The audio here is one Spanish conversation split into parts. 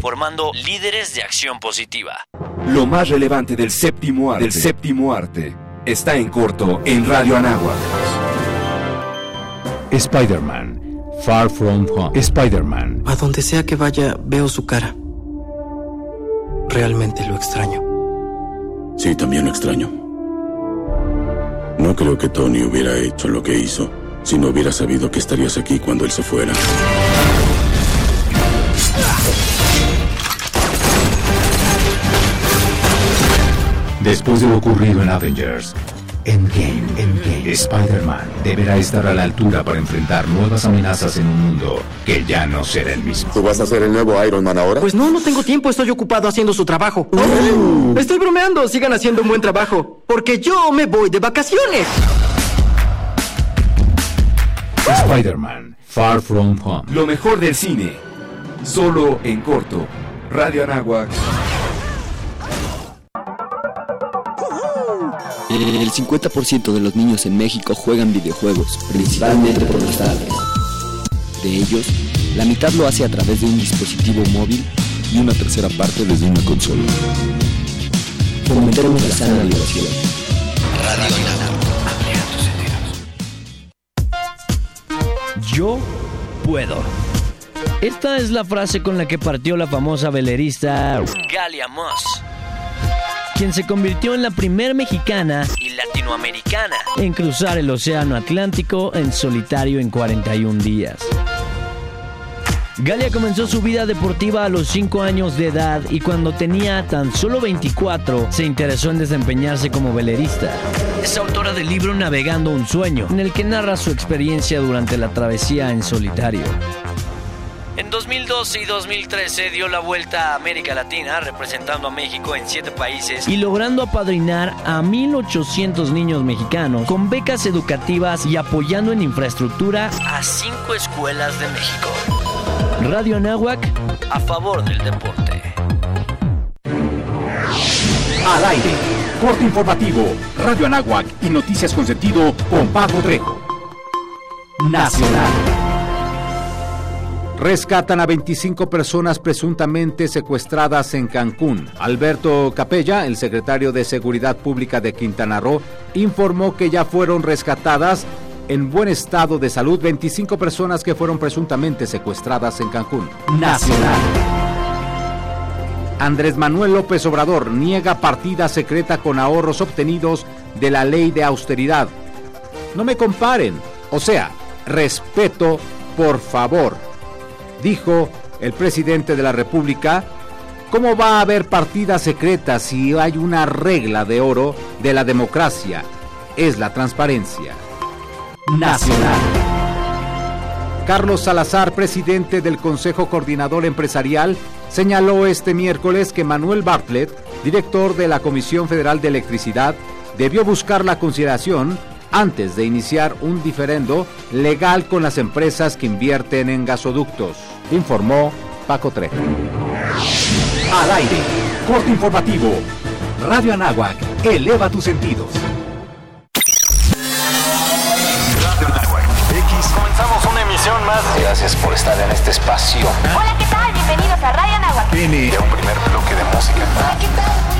formando líderes de acción positiva. Lo más relevante del séptimo arte, del séptimo arte está en corto en Radio Anáhuac. Spider-Man, Far From Home. Spider-Man. A donde sea que vaya, veo su cara. Realmente lo extraño. Sí, también lo extraño. No creo que Tony hubiera hecho lo que hizo si no hubiera sabido que estarías aquí cuando él se fuera. Después de lo ocurrido en Avengers, Endgame, Endgame, Spider-Man deberá estar a la altura para enfrentar nuevas amenazas en un mundo que ya no será el mismo. ¿Tú vas a ser el nuevo Iron Man ahora? Pues no, no tengo tiempo, estoy ocupado haciendo su trabajo. Estoy bromeando, sigan haciendo un buen trabajo. Porque yo me voy de vacaciones. Spider-Man, Far From Home. Lo mejor del cine, solo en corto. Radio Anáhuac. El 50% de los niños en México juegan videojuegos, principalmente por los tablets. De ellos, la mitad lo hace a través de un dispositivo móvil y una tercera parte desde una consola. Fomentemos la sana diversión. Radio Yo puedo. Esta es la frase con la que partió la famosa velerista Galia Moss, quien se convirtió en la primer mexicana y latinoamericana en cruzar el Océano Atlántico en solitario en 41 días. Galia comenzó su vida deportiva a los 5 años de edad y cuando tenía tan solo 24 se interesó en desempeñarse como velerista. Es autora del libro Navegando un sueño, en el que narra su experiencia durante la travesía en solitario. En 2012 y 2013 dio la vuelta a América Latina representando a México en 7 países y logrando apadrinar a 1.800 niños mexicanos con becas educativas y apoyando en infraestructura a 5 escuelas de México. Radio Anáhuac a favor del deporte. Al aire, corte informativo, Radio Anáhuac y noticias con sentido con Paco Trejo. Nacional. Rescatan a 25 personas presuntamente secuestradas en Cancún. Alberto Capella, el secretario de Seguridad Pública de Quintana Roo, informó que ya fueron rescatadas en buen estado de salud 25 personas que fueron presuntamente secuestradas en Cancún. Nacional. Andrés Manuel López Obrador niega partida secreta con ahorros obtenidos de la ley de austeridad. No me comparen, o sea, respeto, por favor, dijo el presidente de la República. ¿Cómo va a haber partida secreta si hay una regla de oro de la democracia? Es la transparencia. Nacional. Carlos Salazar, presidente del Consejo Coordinador Empresarial, señaló este miércoles que Manuel Bartlett, director de la Comisión Federal de Electricidad, debió buscar la consideración antes de iniciar un diferendo legal con las empresas que invierten en gasoductos, informó Paco Trejo. Al aire, corte informativo. Radio Anáhuac, eleva tus sentidos. Radio Anáhuac. X. Comenzamos una emisión más. Gracias por estar en este espacio. Hola, ¿qué tal? Bienvenidos a Radio Anáhuac. N. Un primer bloque de música. Hola, ¿qué tal?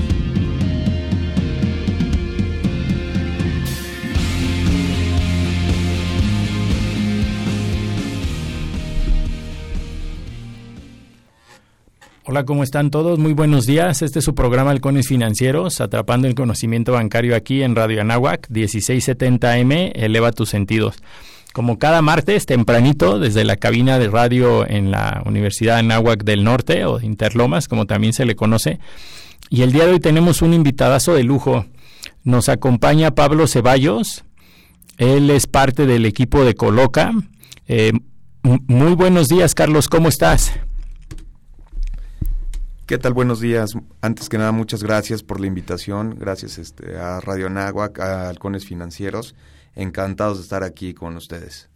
Hola, ¿cómo están todos? Muy buenos días. Este es su programa Halcones Financieros, atrapando el conocimiento bancario aquí en Radio Anáhuac, 1670M, eleva tus sentidos. Como cada martes, tempranito, desde la cabina de radio en la Universidad Anáhuac del Norte, o Interlomas, como también se le conoce. Y el día de hoy tenemos un invitadazo de lujo. Nos acompaña Pablo Ceballos. Él es parte del equipo de Coloca. Eh, muy buenos días, Carlos. ¿Cómo estás? ¿Qué tal? Buenos días. Antes que nada, muchas gracias por la invitación. Gracias este, a Radio Nahuac, a Halcones Financieros. Encantados de estar aquí con ustedes.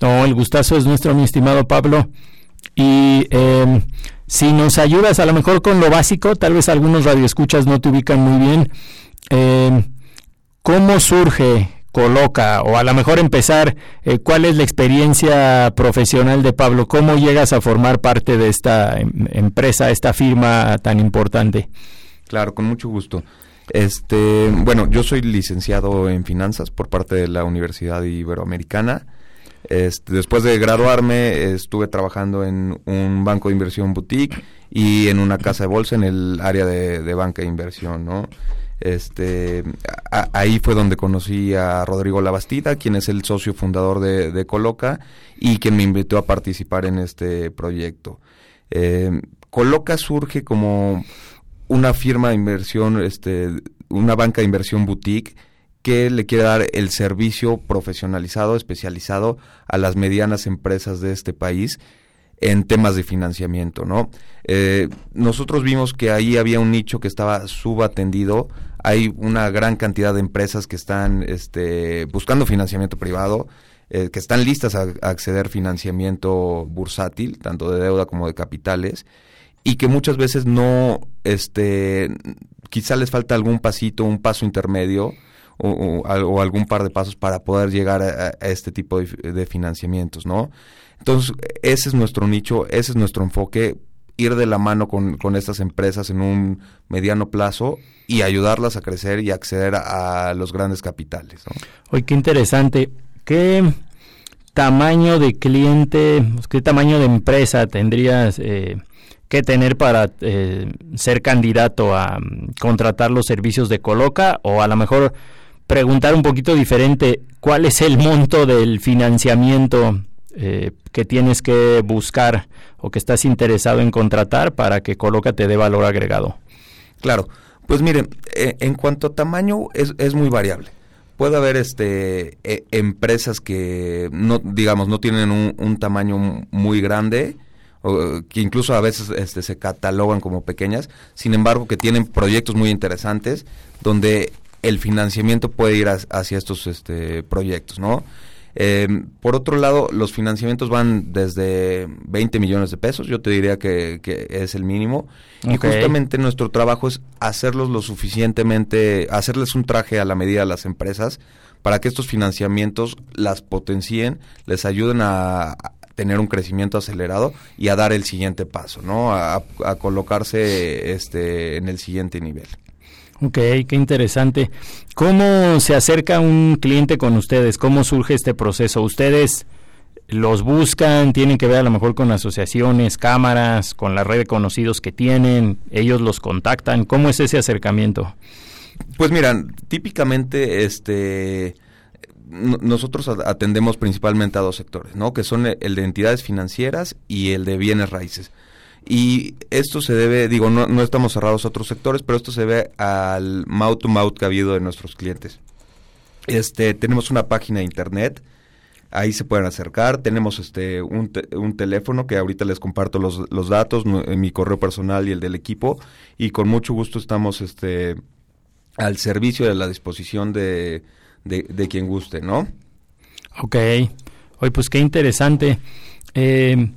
No, el gustazo es nuestro, mi estimado Pablo. Y eh, si nos ayudas a lo mejor con lo básico, tal vez algunos radioescuchas no te ubican muy bien. Eh, ¿Cómo surge coloca o a lo mejor empezar eh, cuál es la experiencia profesional de Pablo, cómo llegas a formar parte de esta em, empresa, esta firma tan importante. Claro, con mucho gusto. Este, bueno, yo soy licenciado en finanzas por parte de la Universidad Iberoamericana. Este, después de graduarme estuve trabajando en un banco de inversión boutique y en una casa de bolsa en el área de, de banca de inversión, ¿no? Este, ahí fue donde conocí a Rodrigo Labastida, quien es el socio fundador de, Coloca y quien me invitó a participar en este proyecto. Eh, Coloca surge como una firma de inversión, este, una banca de inversión boutique que le quiere dar el servicio profesionalizado, especializado a las medianas empresas de este país en temas de financiamiento, ¿no? Eh, nosotros vimos que ahí había un nicho que estaba subatendido hay una gran cantidad de empresas que están este, buscando financiamiento privado, eh, que están listas a, acceder financiamiento bursátil, tanto de deuda como de capitales, y que muchas veces no, este, quizá les falta algún pasito, un paso intermedio, o, algún par de pasos para poder llegar a, este tipo de, de, financiamientos, ¿no? Entonces, ese es nuestro nicho, ese es nuestro enfoque, ir de la mano con, con estas empresas en un mediano plazo y ayudarlas a crecer y acceder a, los grandes capitales. Oye, qué interesante. ¿Qué tamaño de cliente, qué tamaño de empresa tendrías eh, que tener para eh, ser candidato a mm, contratar los servicios de Coloca? O a lo mejor preguntar un poquito diferente, ¿cuál es el monto del financiamiento eh, que tienes que buscar o que estás interesado en contratar para que Coloca te dé valor agregado? Claro, pues miren, eh, en cuanto a tamaño es, es muy variable. Puede haber este e, empresas que no digamos no tienen un, tamaño muy grande o que incluso a veces este, se catalogan como pequeñas, sin embargo que tienen proyectos muy interesantes donde el financiamiento puede ir hacia estos este, proyectos, ¿no? Eh, por otro lado, los financiamientos van desde 20 millones de pesos, yo te diría que, es el mínimo. Y justamente nuestro trabajo es hacerlos lo suficientemente, hacerles un traje a la medida de las empresas para que estos financiamientos las potencien, les ayuden a, tener un crecimiento acelerado y a dar el siguiente paso, ¿no? A, a colocarse este, en el siguiente nivel. Ok, qué interesante. ¿Cómo se acerca un cliente con ustedes? ¿Cómo surge este proceso? ¿Ustedes los buscan? ¿Tienen que ver a lo mejor con asociaciones, cámaras, con la red de conocidos que tienen? ¿Ellos los contactan? ¿Cómo es ese acercamiento? Pues miran, típicamente este nosotros atendemos principalmente a dos sectores, ¿no? Que son el de entidades financieras y el de bienes raíces. Y esto se debe, digo, no, no estamos cerrados a otros sectores, pero esto se debe al mouth to mouth que ha habido de nuestros clientes. Este, tenemos una página de internet, ahí se pueden acercar, tenemos este un, un teléfono que ahorita les comparto los, los datos, mi correo personal y el del equipo, y con mucho gusto estamos este al servicio de la disposición de, de, de quien guste, ¿no? Ok, hoy pues qué interesante. Eh,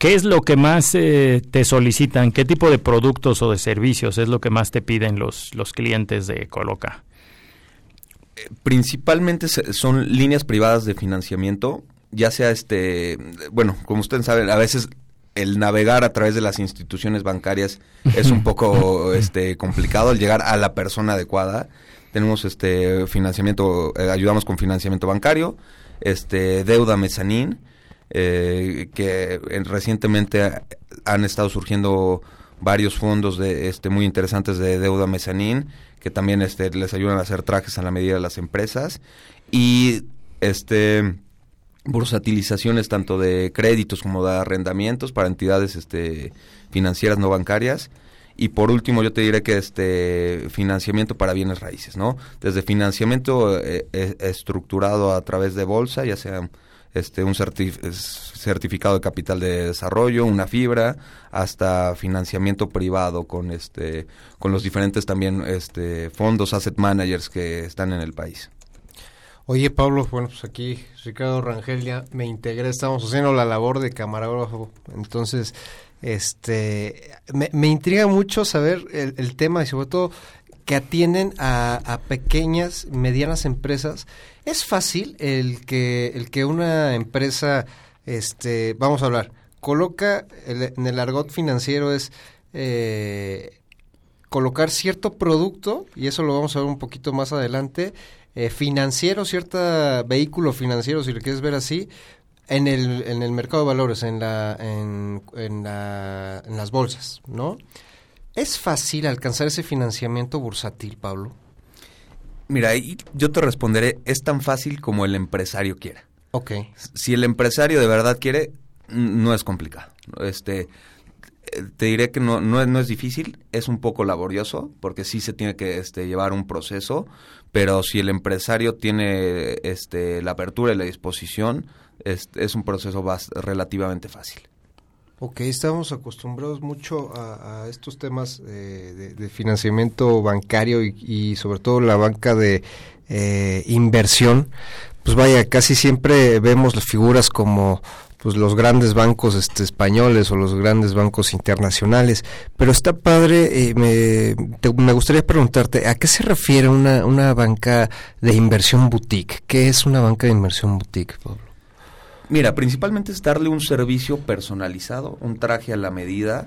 ¿Qué es lo que más eh, te solicitan? ¿Qué tipo de productos o de servicios es lo que más te piden los, los clientes de Coloca? Principalmente son líneas privadas de financiamiento, ya sea este, bueno, como ustedes saben, a veces el navegar a través de las instituciones bancarias es un poco este complicado el llegar a la persona adecuada. Tenemos este financiamiento, eh, ayudamos con financiamiento bancario, este deuda mezanín, eh, que recientemente han estado surgiendo varios fondos de este muy interesantes de deuda mezanín que también este les ayudan a hacer trajes a la medida de las empresas. Y este bursatilizaciones tanto de créditos como de arrendamientos para entidades este financieras no bancarias. Y por último yo te diré que este financiamiento para bienes raíces no desde financiamiento eh, eh, estructurado a través de bolsa ya sea este un certificado de capital de desarrollo, una fibra, hasta financiamiento privado con este con los diferentes también este fondos asset managers que están en el país. Oye Pablo, bueno pues aquí Ricardo Rangel ya me integré, estamos haciendo la labor de camarógrafo, entonces este me, intriga mucho saber el, tema y sobre todo que atienden a pequeñas, medianas empresas es fácil el que, el que una empresa, este, vamos a hablar, coloca en el argot financiero es eh, colocar cierto producto, y eso lo vamos a ver un poquito más adelante, eh, financiero, cierto vehículo financiero, si lo quieres ver así, en el, en el mercado de valores, en, la, en, la, en las bolsas, ¿no? ¿Es fácil alcanzar ese financiamiento bursátil, Pablo? Mira, yo te responderé, es tan fácil como el empresario quiera. Ok. Si el empresario de verdad quiere, no es complicado. Este, te diré que no, no, es, difícil, es un poco laborioso, porque sí se tiene que este, llevar un proceso, pero si el empresario tiene este, la apertura y la disposición, es, es un proceso relativamente fácil. Ok, estamos acostumbrados mucho a, estos temas de, financiamiento bancario y, sobre todo la banca de eh, inversión. Pues vaya, casi siempre vemos las figuras como pues los grandes bancos este, españoles o los grandes bancos internacionales. Pero está padre, eh, me, me gustaría preguntarte, ¿a qué se refiere una, una banca de inversión boutique? ¿Qué es una banca de inversión boutique, Pablo? Mira, principalmente es darle un servicio personalizado, un traje a la medida,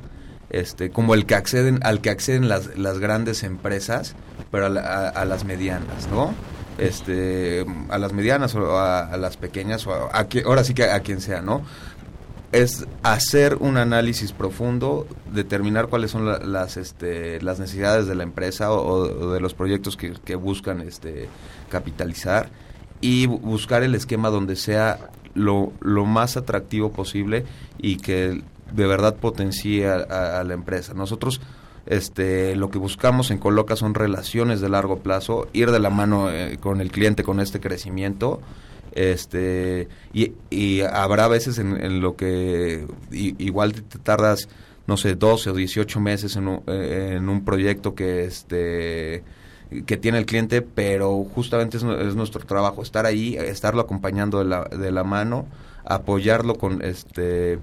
este, como el que acceden, al que acceden las, las grandes empresas, pero a, las medianas, ¿no? Este, a las medianas o a, las pequeñas, o a, ahora sí que a, quien sea, ¿no? es hacer un análisis profundo, determinar cuáles son las, este, las necesidades de la empresa o, de los proyectos que, que, buscan este, capitalizar y buscar el esquema donde sea lo, lo más atractivo posible y que de verdad potencie a, la empresa. Nosotros este, lo que buscamos en Coloca son relaciones de largo plazo, ir de la mano eh, con el cliente con este crecimiento. Este, y, y habrá veces en, lo que igual te tardas, no sé, 12 o 18 meses en un, eh, en un proyecto que este que tiene el cliente, pero justamente es, nuestro trabajo, estar ahí, estarlo acompañando de la, de la mano, apoyarlo con este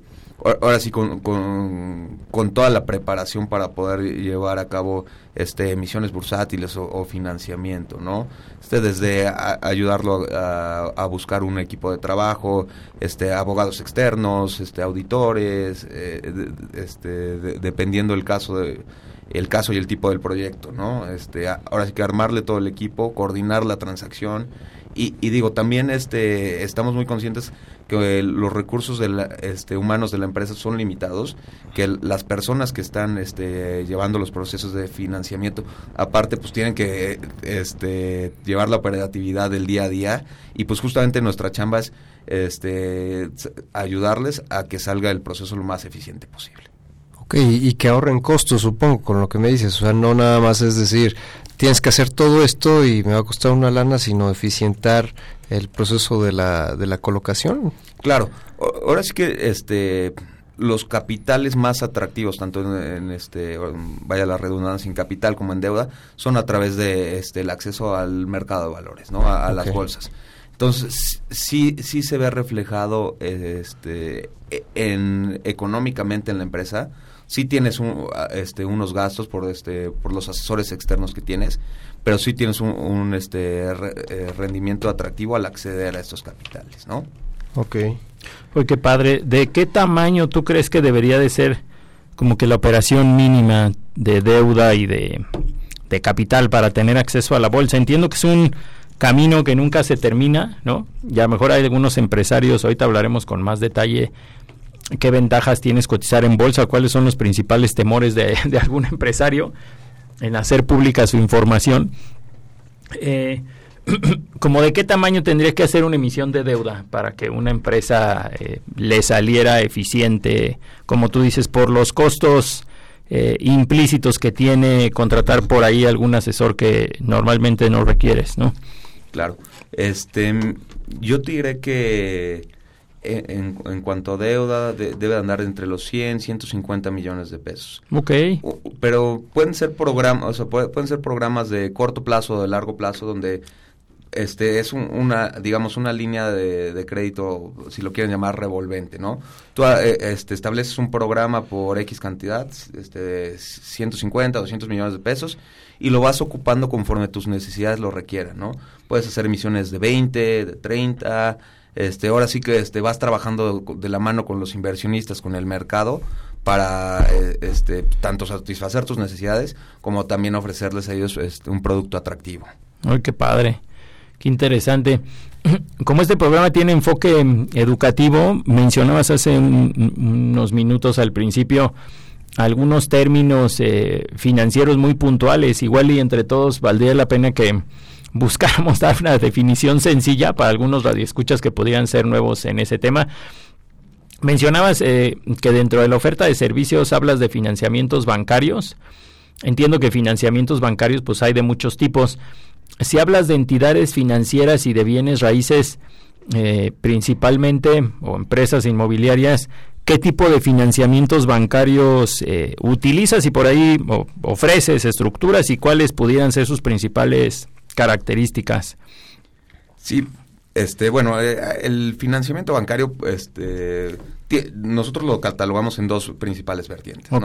ahora sí con, con, toda la preparación para poder llevar a cabo este emisiones bursátiles o, financiamiento no este desde ayudarlo a, buscar un equipo de trabajo este abogados externos este auditores eh, este dependiendo el caso de el caso y el tipo del proyecto, ¿no? Este, ahora sí que armarle todo el equipo, coordinar la transacción. Y, digo, también este, estamos muy conscientes que los recursos de este, humanos de la empresa son limitados, que las personas que están este, llevando los procesos de financiamiento, aparte, pues tienen que este, llevar la operatividad del día a día. Y pues justamente nuestra chamba es este, ayudarles a que salga el proceso lo más eficiente posible y que ahorren costos, supongo, con lo que me dices. O sea, no nada más es decir, tienes que hacer todo esto y me va a costar una lana, sino eficientar el proceso de la, de la colocación. Claro, ahora sí que este los capitales más atractivos, tanto en, este, vaya la redundancia, en capital como en deuda, son a través de este el acceso al mercado de valores, ¿no? A, las bolsas. Entonces, sí, sí se ve reflejado este, e, en, económicamente en la empresa, sí tienes este, unos gastos por, este, por los asesores externos que tienes, pero sí tienes un, este, eh, rendimiento atractivo al acceder a estos capitales, ¿no? Ok. Porque padre, ¿de qué tamaño tú crees que debería de ser como que la operación mínima de deuda y de, de capital para tener acceso a la bolsa? Entiendo que es un camino que nunca se termina, ¿no? Y a lo mejor hay algunos empresarios, ahorita hablaremos con más detalle qué ventajas tienes cotizar en bolsa, cuáles son los principales temores de, algún empresario en hacer pública su información. Eh, como de qué tamaño tendría que hacer una emisión de deuda para que una empresa eh, le saliera eficiente, como tú dices, por los costos eh, implícitos que tiene contratar por ahí algún asesor que normalmente no requieres, ¿no? Claro. Este, yo te diré que en, en cuanto a deuda debe andar entre los 100 150 millones de pesos. Ok. Pero pueden ser programas, o sea, pueden ser programas de corto plazo o de largo plazo donde este es una digamos una línea de, crédito si lo quieren llamar revolvente no tú eh, este, estableces un programa por x cantidad este 150 200 millones de pesos y lo vas ocupando conforme tus necesidades lo requieran no puedes hacer emisiones de 20 de 30 este ahora sí que este vas trabajando de la mano con los inversionistas con el mercado para eh, este tanto satisfacer tus necesidades como también ofrecerles a ellos este, un producto atractivo ay qué padre Qué interesante. Como este programa tiene enfoque educativo, mencionabas hace unos minutos al principio algunos términos eh, financieros muy puntuales. Igual y entre todos valdría la pena que buscáramos dar una definición sencilla para algunos radioescuchas que podrían ser nuevos en ese tema. Mencionabas eh, que dentro de la oferta de servicios hablas de financiamientos bancarios. Entiendo que financiamientos bancarios pues hay de muchos tipos si hablas de entidades financieras y de bienes raíces, eh, principalmente, o empresas inmobiliarias, ¿qué tipo de financiamientos bancarios eh, utilizas y por ahí ofreces estructuras y cuáles pudieran ser sus principales características? Sí, este, bueno, eh, el financiamiento bancario, este, nosotros lo catalogamos en dos principales vertientes, ¿no?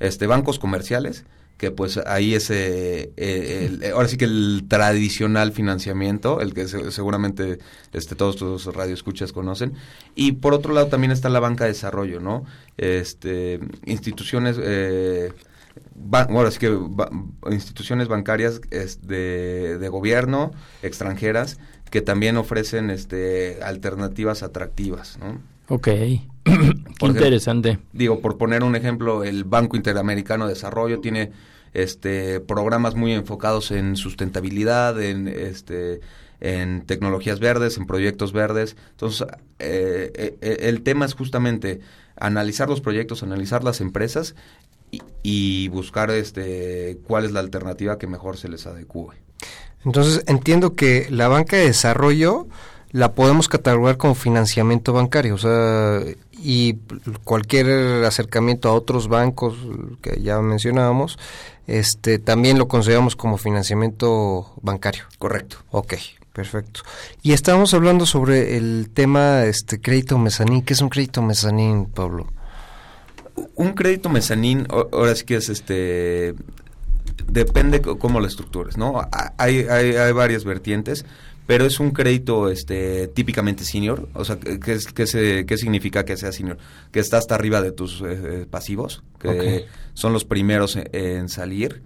Este, bancos comerciales que pues ahí ese eh, ahora sí que el tradicional financiamiento el que seguramente este todos tus radioescuchas conocen y por otro lado también está la banca de desarrollo no este instituciones eh, sí que instituciones bancarias de, de gobierno extranjeras que también ofrecen este alternativas atractivas no Ok, interesante. digo, por poner un ejemplo, el Banco Interamericano de Desarrollo tiene este programas muy enfocados en sustentabilidad, en este en tecnologías verdes, en proyectos verdes. Entonces, eh, eh, eh, el tema es justamente analizar los proyectos, analizar las empresas y, y, buscar este cuál es la alternativa que mejor se les adecue. Entonces, entiendo que la banca de desarrollo la podemos catalogar como financiamiento bancario, o sea, y cualquier acercamiento a otros bancos que ya mencionábamos, este también lo consideramos como financiamiento bancario. Correcto. Ok, perfecto. Y estábamos hablando sobre el tema este crédito mezanín. ¿Qué es un crédito mezanín, Pablo? Un crédito mezanín, ahora sí que es este depende cómo lo estructures, ¿no? Hay, hay, hay varias vertientes pero es un crédito este típicamente senior, o sea, ¿qué, qué, qué significa que sea senior? Que está hasta arriba de tus eh, eh, pasivos, que son los primeros en, salir.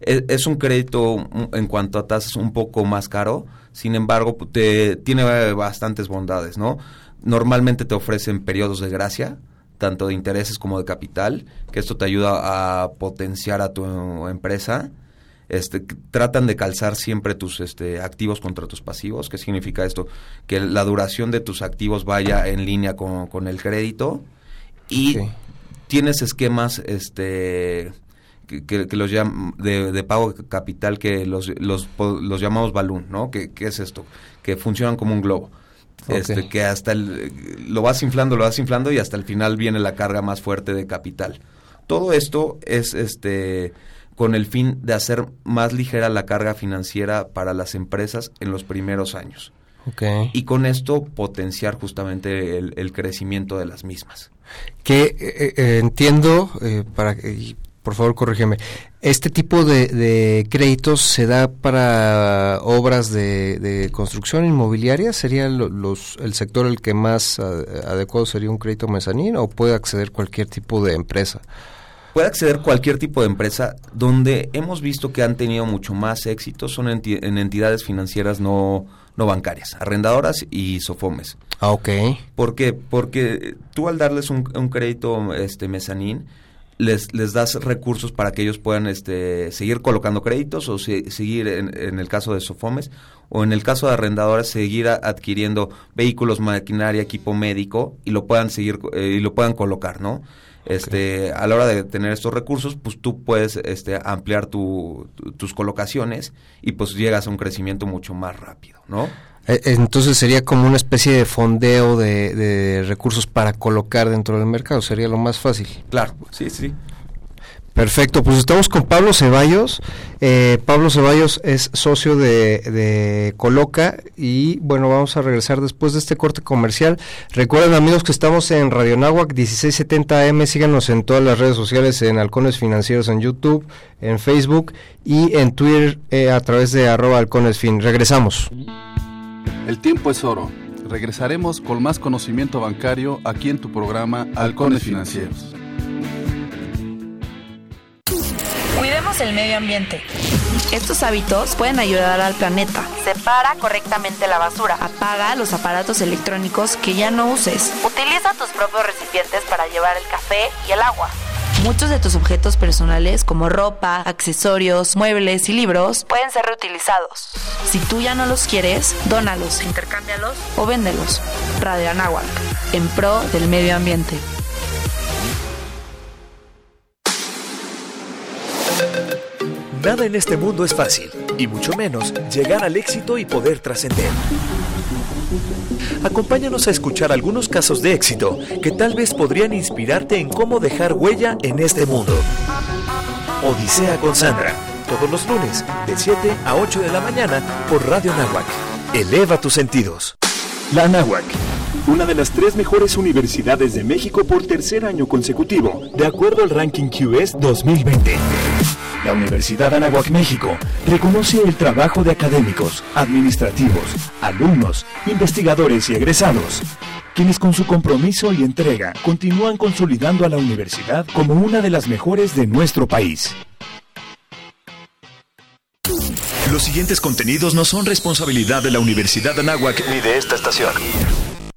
E, es, un crédito mm, en cuanto a tasas un poco más caro, sin embargo, te, tiene bastantes bondades, ¿no? Normalmente te ofrecen periodos de gracia, tanto de intereses como de capital, que esto te ayuda a potenciar a tu empresa este, tratan de calzar siempre tus este, activos contra tus pasivos. ¿Qué significa esto? Que la duración de tus activos vaya en línea con, el crédito y tienes esquemas este, que, los de, pago capital que los, los, los llamamos balloon, ¿no? ¿Qué, es esto? Que funcionan como un globo. Este, que hasta el, lo vas inflando, lo vas inflando y hasta el final viene la carga más fuerte de capital. Todo esto es este con el fin de hacer más ligera la carga financiera para las empresas en los primeros años. Okay. Y con esto potenciar justamente el, crecimiento de las mismas. Que eh, eh, eh, entiendo, para y por favor corrígeme, ¿este tipo de, créditos se da para obras de, construcción inmobiliaria? ¿Sería los, el sector el que más adecuado sería un crédito mezanín o puede acceder cualquier tipo de empresa? puede acceder cualquier tipo de empresa donde hemos visto que han tenido mucho más éxito son enti- en entidades financieras no, no bancarias, arrendadoras y sofomes. Ah, ok. ¿Por qué? Porque tú al darles un, un crédito este mezanín, les, les das recursos para que ellos puedan este, seguir colocando créditos o se- seguir, en, en el caso de Sofomes, o en el caso de arrendadoras, seguir adquiriendo vehículos, maquinaria, equipo médico y lo puedan seguir eh, y lo puedan colocar, ¿no? Este, a la hora de tener estos recursos, pues tú puedes este, ampliar tu- tu- tus colocaciones y pues llegas a un crecimiento mucho más rápido, ¿no? Eh, Entonces sería como una especie de fondeo de, de recursos para colocar dentro del mercado, sería lo más fácil. Claro, sí, sí. Perfecto, pues estamos con Pablo Ceballos. Eh, Pablo Ceballos es socio de, de Coloca y bueno, vamos a regresar después de este corte comercial. Recuerden amigos que estamos en Radio Nahuac 1670M, síganos en todas las redes sociales, en Halcones Financieros en YouTube, en Facebook y en Twitter eh, a través de arroba halconesfin. Regresamos. El tiempo es oro. Regresaremos con más conocimiento bancario aquí en tu programa Halcones Financieros. Cuidemos el medio ambiente. Estos hábitos pueden ayudar al planeta. Separa correctamente la basura. Apaga los aparatos electrónicos que ya no uses. Utiliza tus propios recipientes para llevar el café y el agua. Muchos de tus objetos personales como ropa, accesorios, muebles y libros pueden ser reutilizados. Si tú ya no los quieres, dónalos, intercámbialos o véndelos. Radio Anáhuac, en pro del medio ambiente. Nada en este mundo es fácil, y mucho menos llegar al éxito y poder trascender. Acompáñanos a escuchar algunos casos de éxito que tal vez podrían inspirarte en cómo dejar huella en este mundo. Odisea con Sandra, todos los lunes, de 7 a 8 de la mañana por Radio Nahuac. Eleva tus sentidos. La Anáhuac, una de las tres mejores universidades de México por tercer año consecutivo, de acuerdo al ranking QS 2020. La Universidad Anáhuac México reconoce el trabajo de académicos, administrativos, alumnos, investigadores y egresados, quienes con su compromiso y entrega continúan consolidando a la universidad como una de las mejores de nuestro país. Los siguientes contenidos no son responsabilidad de la Universidad Anáhuac ni de esta estación.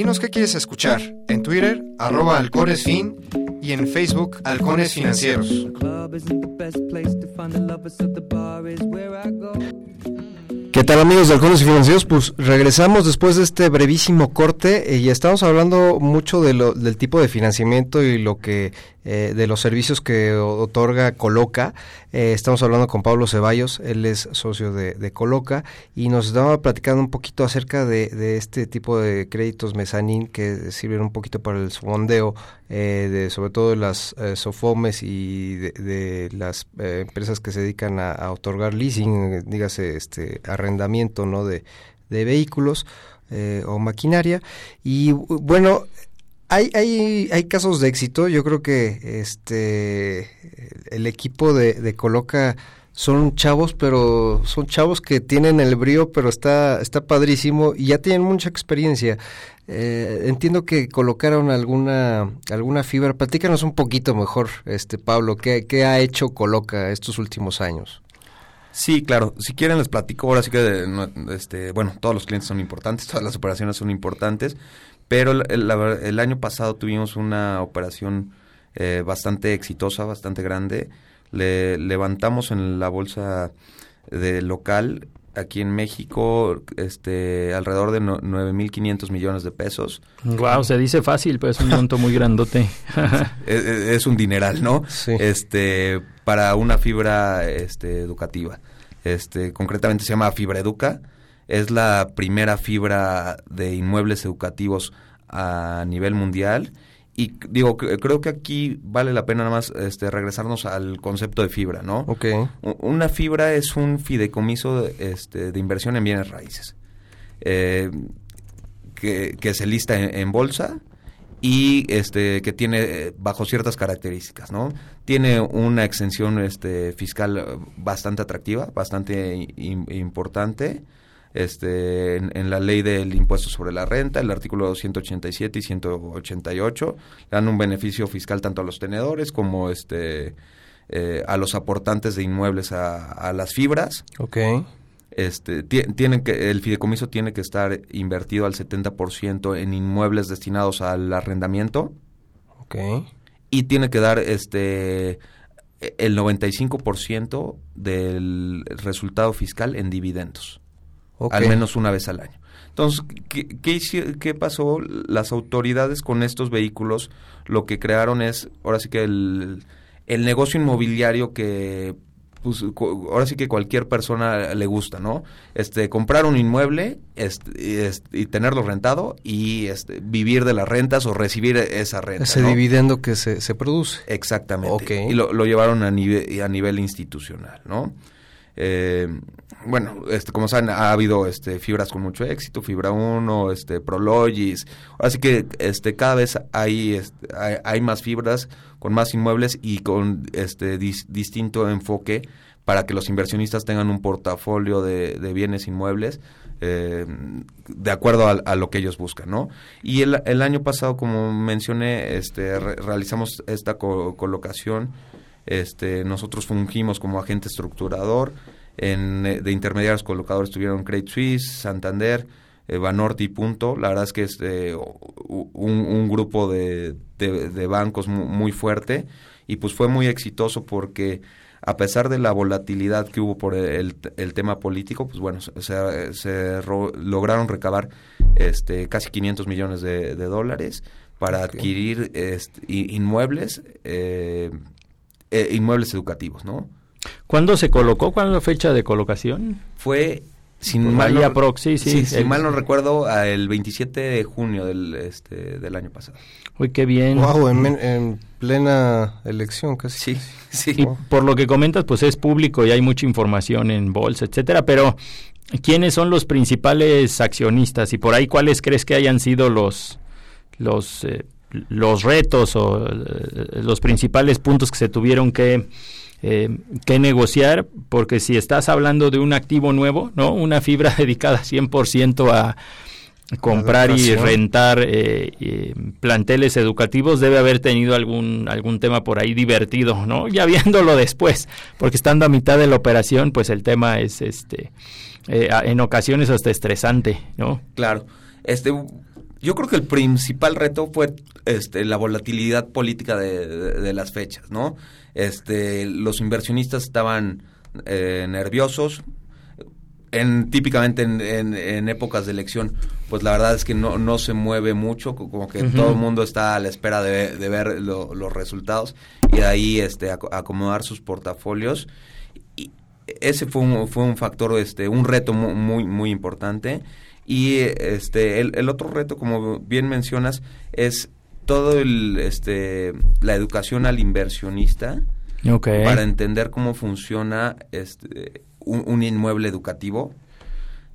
Dinos qué quieres escuchar. En Twitter, arroba halconesfin y en Facebook, Halcones Financieros. ¿Qué tal amigos de Halcones Financieros? Pues regresamos después de este brevísimo corte eh, y estamos hablando mucho de lo, del tipo de financiamiento y lo que eh, de los servicios que otorga Coloca. Eh, estamos hablando con Pablo Ceballos, él es socio de, Coloca y nos estaba platicando un poquito acerca de, este tipo de créditos mezanín que sirven un poquito para el fondeo, eh, de, sobre todo de las eh, sofomes y de, las empresas que se dedican a, otorgar leasing, dígase este arrendamiento no de, vehículos eh, o maquinaria y bu- bueno hay, hay, hay casos de éxito. Yo creo que este el equipo de, de Coloca son chavos, pero son chavos que tienen el brío, pero está, está padrísimo y ya tienen mucha experiencia. Eh, entiendo que colocaron alguna, alguna fibra. Platícanos un poquito mejor, este Pablo, ¿qué, qué ha hecho Coloca estos últimos años? Sí, claro. Si quieren les platico. Ahora sí que, no- este, bueno, todos los clientes son importantes, todas las operaciones son importantes, pero el, el- la el año pasado tuvimos una operación eh, bastante exitosa, bastante grande. Le levantamos en la bolsa de local aquí en México este alrededor de no- 9.500 millones de pesos. Wow, se dice fácil, pero es un monto muy grandote. es, es un dineral, ¿no? Este, para una fibra este, educativa. Este, concretamente se llama Fibra Educa. Es la primera fibra de inmuebles educativos a nivel mundial. Y digo, cre- creo que aquí vale la pena nada más este, regresarnos al concepto de fibra, ¿no? Ok. Una fibra es un fideicomiso este, de inversión en bienes raíces. Eh, que, que se lista en, en bolsa y este que tiene eh, bajo ciertas características, ¿no? Tiene una exención este fiscal eh, bastante atractiva, bastante importante. Este, en, en la ley del impuesto sobre la renta, el artículo 187 y 188 le dan un beneficio fiscal tanto a los tenedores como este eh, a los aportantes de inmuebles a, a las fibras. Ok. Este, ti- tienen que, el fideicomiso tiene que estar invertido al 70% en inmuebles destinados al arrendamiento. Ok. Y tiene que dar este el 95% del resultado fiscal en dividendos. Al menos una vez al año. Entonces, ¿qué, qué, qué pasó? Las autoridades con estos vehículos lo que crearon es, ahora sí que el, el negocio inmobiliario que, pues, ahora sí que cualquier persona le gusta, ¿no? Este, comprar un inmueble este, y, este, y tenerlo rentado y este, vivir de las rentas o recibir esa renta. Ese ¿no? dividendo que se, se produce. Exactamente. Ok. Y lo, lo llevaron a nivel, a nivel institucional, ¿no? Eh, bueno, este, como saben, ha habido este, fibras con mucho éxito, Fibra 1, este, Prologis. Así que este, cada vez hay, este, hay, más fibras con más inmuebles y con este dis- distinto enfoque para que los inversionistas tengan un portafolio de, bienes inmuebles eh, de acuerdo a, lo que ellos buscan, ¿no? Y el, el año pasado, como mencioné, este, re- realizamos esta co- colocación este, nosotros fungimos como agente estructurador. En, eh, de intermediarios colocadores tuvieron Credit Suisse, Santander, eh, Banorte y Punto. La verdad es que es eh, un, un grupo de, de- de bancos mu- muy, fuerte y pues fue muy exitoso porque a pesar de la volatilidad que hubo por el, el tema político, pues bueno, se, se- se ro- lograron recabar este, casi 500 millones de, de dólares para adquirir este, inmuebles, eh, eh, inmuebles educativos, ¿no? ¿Cuándo se colocó? ¿Cuál es la fecha de colocación? Fue, sin Por mal no, aprox, sí, sí, si mal no recuerdo, el 27 de junio del, este, del año pasado. Uy, qué bien. Wow, en, men- en plena elección casi. Sí, sí. Y por lo que comentas, pues es público y hay mucha información en bolsa, etcétera, pero ¿quiénes son los principales accionistas y por ahí cuáles crees que hayan sido los los eh, los retos o eh, los principales puntos que se tuvieron que eh, que negociar, porque si estás hablando de un activo nuevo, ¿no? Una fibra dedicada 100% a comprar y rentar eh, eh, planteles educativos debe haber tenido algún algún tema por ahí divertido, ¿no? Ya viéndolo después, porque estando a mitad de la operación, pues el tema es este eh, en ocasiones hasta estresante, ¿no? Claro. Este, yo creo que el principal reto fue este, la volatilidad política de, de- de las fechas, ¿no? Este, los inversionistas estaban eh, nerviosos. En, típicamente en, en- en épocas de elección, pues la verdad es que no, no se mueve mucho, co- como que todo el mundo está a la espera de, de ver lo- los resultados y de ahí este, aco- acomodar sus portafolios. Y ese fue un, fue un factor, este, un reto mu- muy, muy importante. Y este, el, el otro reto, como bien mencionas, es todo el, este, la educación al inversionista para entender cómo funciona este, un, un inmueble educativo.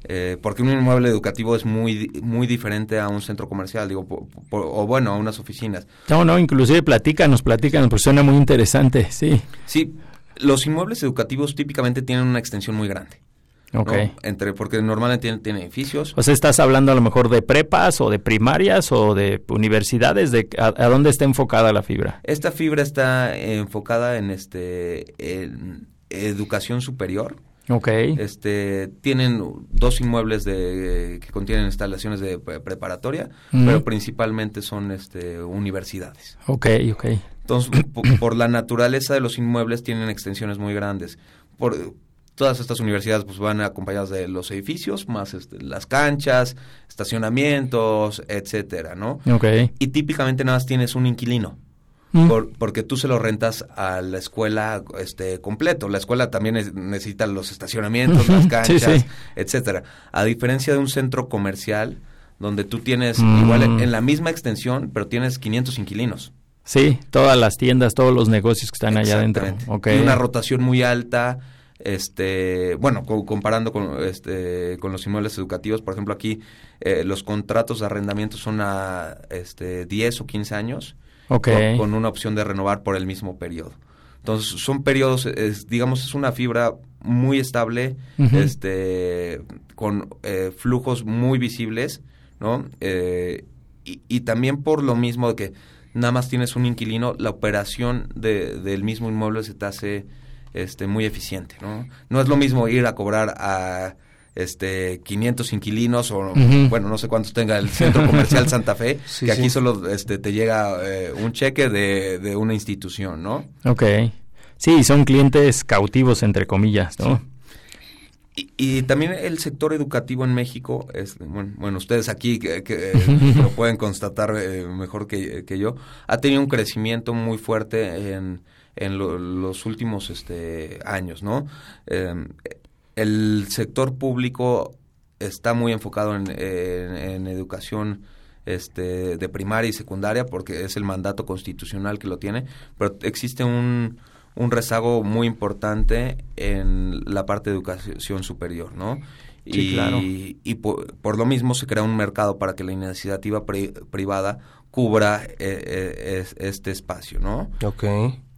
Eh, porque un inmueble educativo es muy muy diferente a un centro comercial, digo, o bueno, a unas oficinas. No, no, inclusive platícanos, platícanos, pues suena muy interesante, sí. Sí, los inmuebles educativos típicamente tienen una extensión muy grande. ¿No? Ok. Entre, porque normalmente tienen edificios. O sea, estás hablando a lo mejor de prepas o de primarias o de universidades, de a, a dónde está enfocada la fibra. Esta fibra está enfocada en este en educación superior. Ok. Este, tienen dos inmuebles de, que contienen instalaciones de pre- preparatoria, pero principalmente son este, universidades. Ok, ok. Entonces, po- por, la naturaleza de los inmuebles tienen extensiones muy grandes. Por, todas estas universidades pues van acompañadas de los edificios, más este, las canchas, estacionamientos, etcétera, ¿no? Ok. Y típicamente nada más tienes un inquilino. Mm. Por- porque tú se lo rentas a la escuela este completo. La escuela también es- necesita los estacionamientos, las canchas, sí. etcétera. A diferencia de un centro comercial donde tú tienes Mm. igual en, la misma extensión, pero tienes 500 inquilinos. Sí, todas las tiendas, todos los negocios que están allá adentro. Exactamente. Ok. Y una rotación muy alta, este, bueno, co- comparando con, este, con los inmuebles educativos, por ejemplo, aquí eh, los contratos de arrendamiento son a este, 10 o 15 años, con, con una opción de renovar por el mismo periodo. Entonces, son periodos, es, digamos, es una fibra muy estable, este, con eh, flujos muy visibles, ¿no? Eh, y, y también por lo mismo de que nada más tienes un inquilino, la operación de, del mismo inmueble se te hace este, muy eficiente, ¿no? No es lo mismo ir a cobrar a este 500 inquilinos o bueno no sé cuántos tenga el centro comercial Santa Fe Sí, que aquí sí. solo este te llega eh, un cheque de, de una institución no Ok. Sí, son clientes cautivos, entre comillas, ¿no? Y, y también el sector educativo en México, es, bueno, bueno, ustedes aquí que, que, eh, lo pueden constatar eh, mejor que, que yo, ha tenido un crecimiento muy fuerte en, en lo- los últimos este, años, ¿no? Eh, el sector público está muy enfocado en, en- en educación este, de primaria y secundaria porque es el mandato constitucional que lo tiene, pero existe un, un rezago muy importante en la parte de educación superior, ¿no? Sí, y, claro. y por, por lo mismo se crea un mercado para que la iniciativa pri- privada cubra eh, eh, es- este espacio, ¿no? Ok.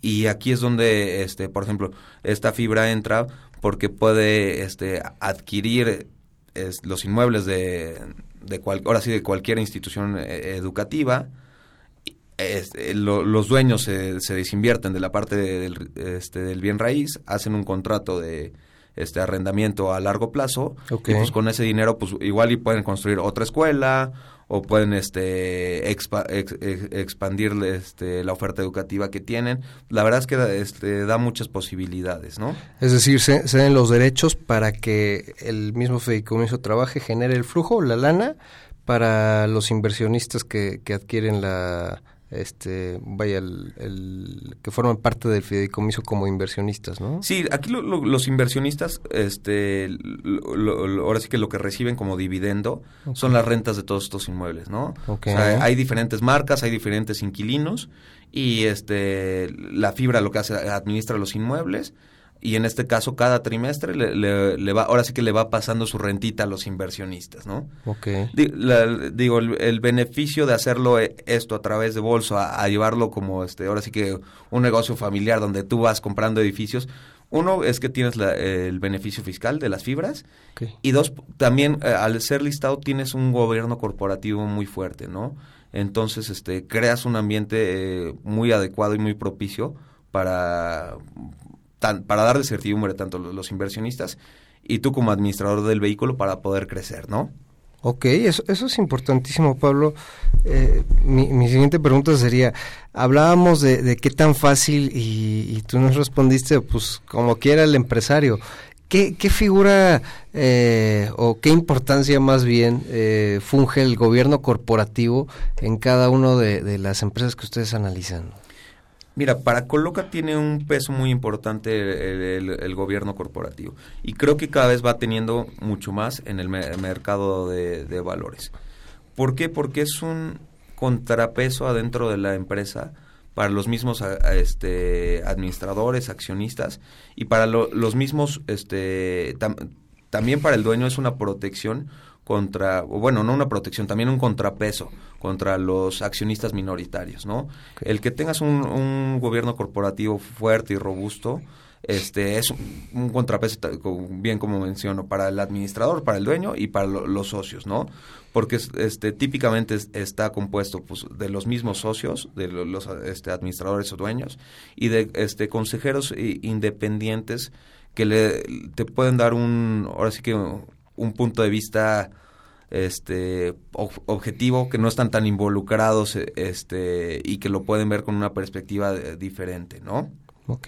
Y aquí es donde, este, por ejemplo, esta fibra entra porque puede este, adquirir es, los inmuebles de, de cual, ahora sí, de cualquier institución eh, educativa. Este, lo- los dueños se, se desinvierten de la parte de- del, este, del bien raíz, hacen un contrato de este arrendamiento a largo plazo Ok. y pues con ese dinero pues igual y pueden construir otra escuela o pueden este expa- ex- ex- expandir este la oferta educativa que tienen la verdad es que da, este da muchas posibilidades no Es decir, se, se den los derechos para que el mismo fideicomiso trabaje, genere el flujo, la lana, para los inversionistas que, que adquieren la, este, vaya, el, el- que forman parte del fideicomiso como inversionistas, ¿no? Sí, aquí lo- lo- los inversionistas, este, lo- ahora sí que lo que reciben como dividendo son las rentas de todos estos inmuebles, ¿no? Ok. O sea, hay diferentes marcas, hay diferentes inquilinos y este, la fibra lo que hace administra los inmuebles y en este caso cada trimestre le, le- le va, ahora sí que le va pasando su rentita a los inversionistas, ¿no? Ok. La- digo, el, el beneficio de hacerlo eh, esto a través de bolsa, a, a llevarlo como este, ahora sí que un negocio familiar donde tú vas comprando edificios, uno es que tienes la- el beneficio fiscal de las fibras Ok. y dos, también eh, al ser listado tienes un gobierno corporativo muy fuerte, ¿no? Entonces, este, creas un ambiente eh, muy adecuado y muy propicio para, tan- para darle certidumbre tanto los- inversionistas y tú como administrador del vehículo para poder crecer, ¿no? Ok, eso, eso es importantísimo, Pablo. Eh, mi, siguiente pregunta sería, hablábamos de, de qué tan fácil y, y tú nos respondiste, pues como quiera el empresario. ¿Qué, qué figura eh, o qué importancia más bien eh, funge el gobierno corporativo en cada una de, de las empresas que ustedes analizan? Mira, para Coloca tiene un peso muy importante el, gobierno corporativo y creo que cada vez va teniendo mucho más en el me- mercado de, valores. ¿Por qué? Porque es un contrapeso adentro de la empresa para los mismos este, administradores, accionistas y para lo- los mismos, este, tam- también para el dueño es una protección contra, o bueno, no una protección, también un contrapeso contra los accionistas minoritarios, ¿no? El que tengas un, un gobierno corporativo fuerte y robusto, este es un, un contrapeso, bien como menciono, para el administrador, para el dueño y para lo- los socios, ¿no? Porque es- este típicamente es- está compuesto pues, de los mismos socios, de lo- los este, administradores o dueños y de este consejeros independientes que le, te pueden dar un, ahora sí que un punto de vista este ob- objetivo que no están tan involucrados eh, este y que lo pueden ver con una perspectiva eh, diferente no Ok.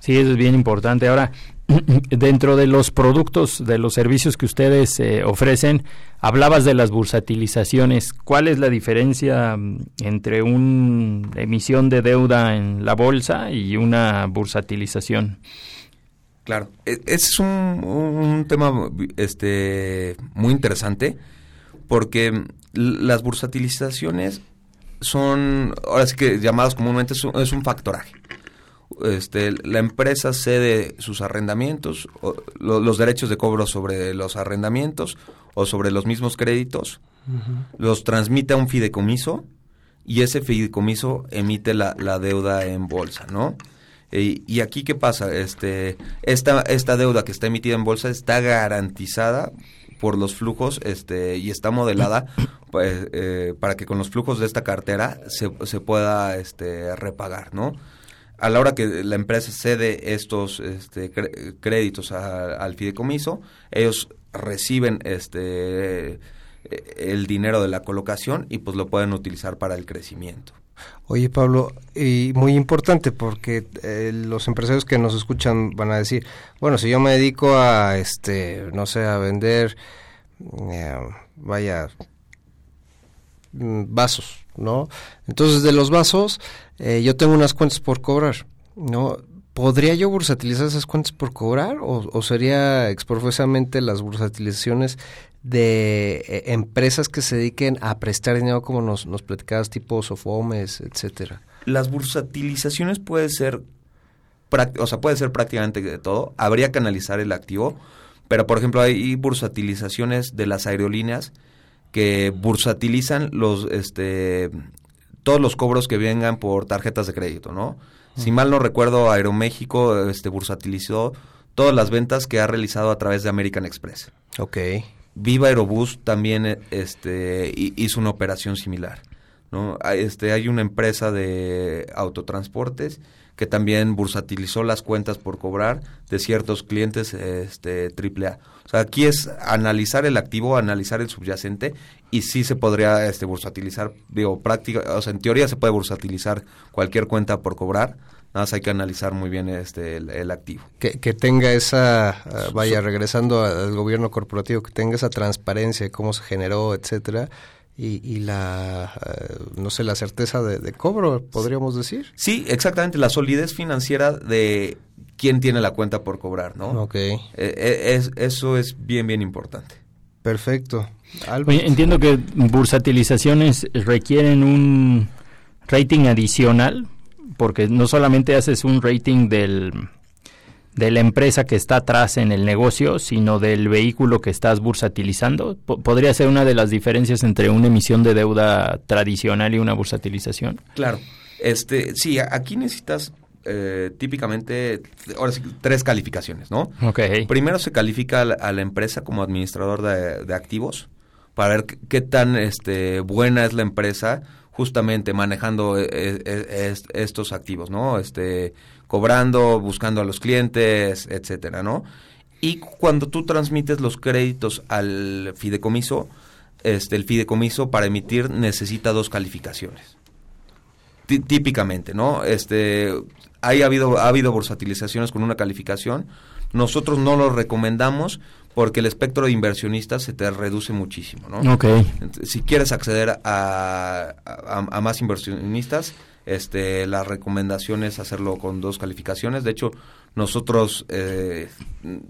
Sí, eso es bien importante. Ahora, dentro de los productos, de los servicios que ustedes eh, ofrecen, hablabas de las bursatilizaciones. ¿Cuál es la diferencia mm, entre una emisión de deuda en la bolsa y una bursatilización? Claro, e- ese es un, un tema este, muy interesante porque las bursatilizaciones son, ahora sí que llamadas comúnmente, es un, es un factoraje. Este, la empresa cede sus arrendamientos, o lo- los derechos de cobro sobre los arrendamientos o sobre los mismos créditos, los transmite a un fideicomiso y ese fideicomiso emite la, la deuda en bolsa, ¿no? Y, aquí qué pasa, este, esta, esta deuda que está emitida en bolsa está garantizada por los flujos, este, y está modelada pues, eh, para que con los flujos de esta cartera se, se pueda, este, repagar, ¿no? A la hora que la empresa cede estos este, créditos al fideicomiso, ellos reciben este el dinero de la colocación y pues lo pueden utilizar para el crecimiento. Oye Pablo, y muy importante porque eh, los empresarios que nos escuchan van a decir, bueno, si yo me dedico a, este, no sé, a vender, eh, vaya, mm, vasos, ¿no? Entonces de los vasos, eh, yo tengo unas cuentas por cobrar, ¿no? ¿Podría yo bursatilizar esas cuentas por cobrar o, o sería exprofusamente las bursatilizaciones de eh, empresas que se dediquen a prestar dinero como nos, nos platicabas, tipo Sofomes, etcétera? Las bursatilizaciones puede ser, o sea, puede ser prácticamente de todo. Habría que analizar el activo, pero por ejemplo hay bursatilizaciones de las aerolíneas que bursatilizan los, este, todos los cobros que vengan por tarjetas de crédito, ¿no? Si mal no recuerdo, Aeroméxico este, bursatilizó todas las ventas que ha realizado a través de American Express. Ok. Viva Aerobús también eh, este, hi- hizo una operación similar. ¿no? Hay, Este, hay una empresa de autotransportes que también bursatilizó las cuentas por cobrar de ciertos clientes este, AAA. O sea, aquí es analizar el activo, analizar el subyacente y sí se podría este, bursatilizar, digo, práctica, o sea, en teoría se puede bursatilizar cualquier cuenta por cobrar, nada más hay que analizar muy bien este, el, el activo. Que, que tenga esa, ah, vaya, regresando al gobierno corporativo, que tenga esa transparencia de cómo se generó, etcétera, y, y la, ah, no sé, la certeza de, de cobro, podríamos decir. Sí, exactamente, la solidez financiera de quién tiene la cuenta por cobrar, ¿no? Ok. Eh, eh, es, eso es bien, bien importante. Perfecto. Oye, entiendo que bursatilizaciones requieren un rating adicional, porque no solamente haces un rating del de la empresa que está atrás en el negocio, sino del vehículo que estás bursatilizando. Po- ¿Podría ser una de las diferencias entre una emisión de deuda tradicional y una bursatilización? Claro. Este, sí, aquí necesitas eh, típicamente, ahora sí, tres calificaciones, ¿no? Ok. Primero se califica a la, a la empresa como administrador de, de activos para ver qué, qué tan este, buena es la empresa justamente manejando eh, eh, est- estos activos, ¿no? Este, cobrando, buscando a los clientes, etcétera, ¿no? Y cuando tú transmites los créditos al fideicomiso, este, el fideicomiso para emitir necesita dos calificaciones. Tí- típicamente, ¿no? Este, hay habido, ha habido bursatilizaciones con una calificación. Nosotros no lo recomendamos porque el espectro de inversionistas se te reduce muchísimo, ¿no? Ok. Si quieres acceder a, a- a más inversionistas, este, la recomendación es hacerlo con dos calificaciones. De hecho, nosotros eh,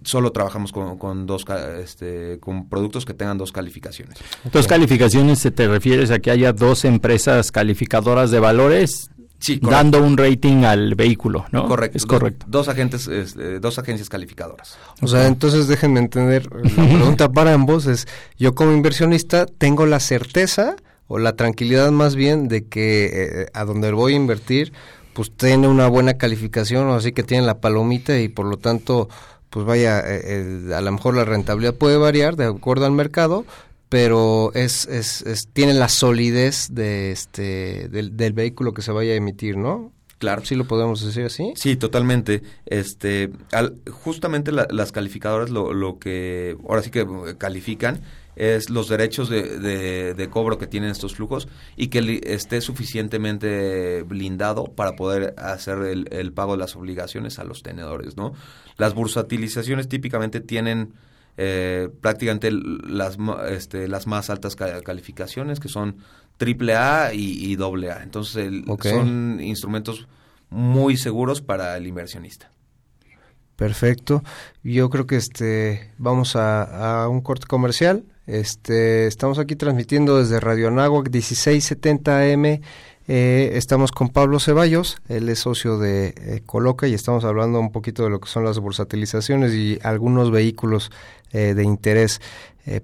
solo trabajamos con, con dos, este, con productos que tengan dos calificaciones. Dos calificaciones, ¿se te refieres a que haya dos empresas calificadoras de valores Sí, dando un rating al vehículo, ¿no? Correcto. Es correcto. Dos agentes, este, dos agencias calificadoras. O sea, entonces déjenme entender, la pregunta para ambos es, yo como inversionista tengo la certeza o la tranquilidad más bien de que eh, a donde voy a invertir, pues tiene una buena calificación, o así que tiene la palomita y por lo tanto, pues vaya, eh, eh, a lo mejor la rentabilidad puede variar de acuerdo al mercado, pero es, es, es tiene la solidez de este del, del vehículo que se vaya a emitir, ¿no? Claro. ¿Sí lo podemos decir así? Sí, totalmente. Este, al, justamente la- las calificadoras lo, lo que ahora sí que califican es los derechos de, de- de cobro que tienen estos flujos y que esté suficientemente blindado para poder hacer el, el pago de las obligaciones a los tenedores, ¿no? Las bursatilizaciones típicamente tienen eh, prácticamente las, este, las más altas ca- calificaciones que son triple A y, y doble A. Entonces el- son instrumentos muy seguros para el inversionista. Perfecto. Yo creo que este vamos a, a un corte comercial. Este estamos aquí transmitiendo desde Radio Anáhuac 1670 AM. Eh, estamos con Pablo Ceballos, él es socio de eh, Coloca y estamos hablando un poquito de lo que son las bursatilizaciones y algunos vehículos eh, de interés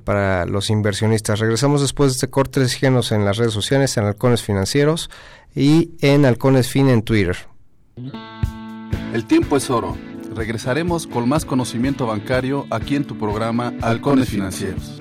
para los inversionistas. Regresamos después de este corte, síguenos en las redes sociales, en Halcones Financieros y en Halcones Fin en Twitter. El tiempo es oro. Regresaremos con más conocimiento bancario aquí en tu programa Halcones Financieros.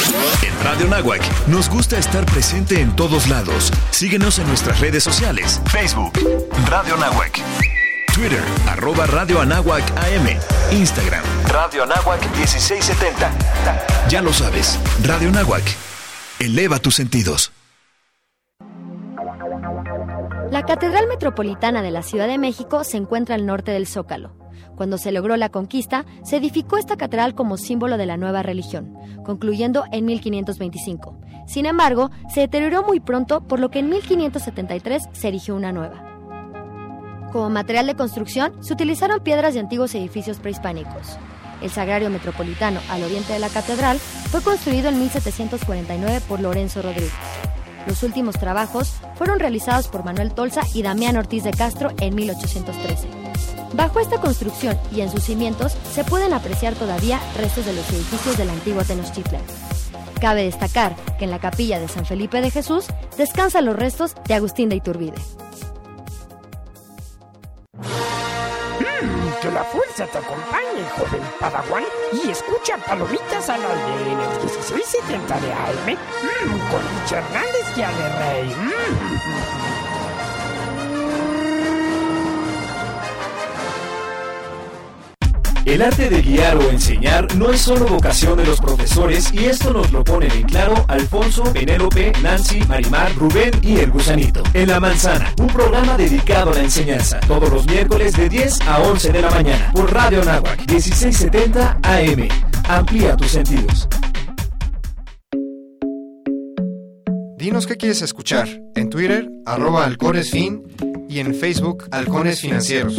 En Radio Nahuac nos gusta estar presente en todos lados. Síguenos en nuestras redes sociales. Facebook, Radio Nahuac. Twitter, arroba Radio Anáhuac AM. Instagram, Radio Anáhuac 1670. Ya lo sabes, Radio Nahuac. Eleva tus sentidos. La Catedral Metropolitana de la Ciudad de México se encuentra al norte del Zócalo. Cuando se logró la conquista, se edificó esta catedral como símbolo de la nueva religión, concluyendo en 1525. Sin embargo, se deterioró muy pronto, por lo que en 1573 se erigió una nueva. Como material de construcción, se utilizaron piedras de antiguos edificios prehispánicos. El Sagrario Metropolitano, al oriente de la catedral, fue construido en 1749 por Lorenzo Rodríguez. Los últimos trabajos fueron realizados por Manuel Tolsa y Damián Ortiz de Castro en 1813. Bajo esta construcción y en sus cimientos se pueden apreciar todavía restos de los edificios de la antigua Tenochtitlan. Cabe destacar que en la capilla de San Felipe de Jesús descansan los restos de Agustín de Iturbide. Que la fuerza te acompañe, joven Padawan, y escucha Palomitas al aire en el 1670 de AM con Rich Hernández y Ale Rey. Mm. El arte de guiar o enseñar no es solo vocación de los profesores y esto nos lo ponen en claro Alfonso, Penélope, Nancy, Marimar, Rubén y el gusanito. En La Manzana, un programa dedicado a la enseñanza, todos los miércoles de 10 a 11 de la mañana por Radio Nahuac 1670 AM. Amplía tus sentidos. Dinos qué quieres escuchar. En Twitter, arroba halconesfin y en Facebook, Halcones Financieros.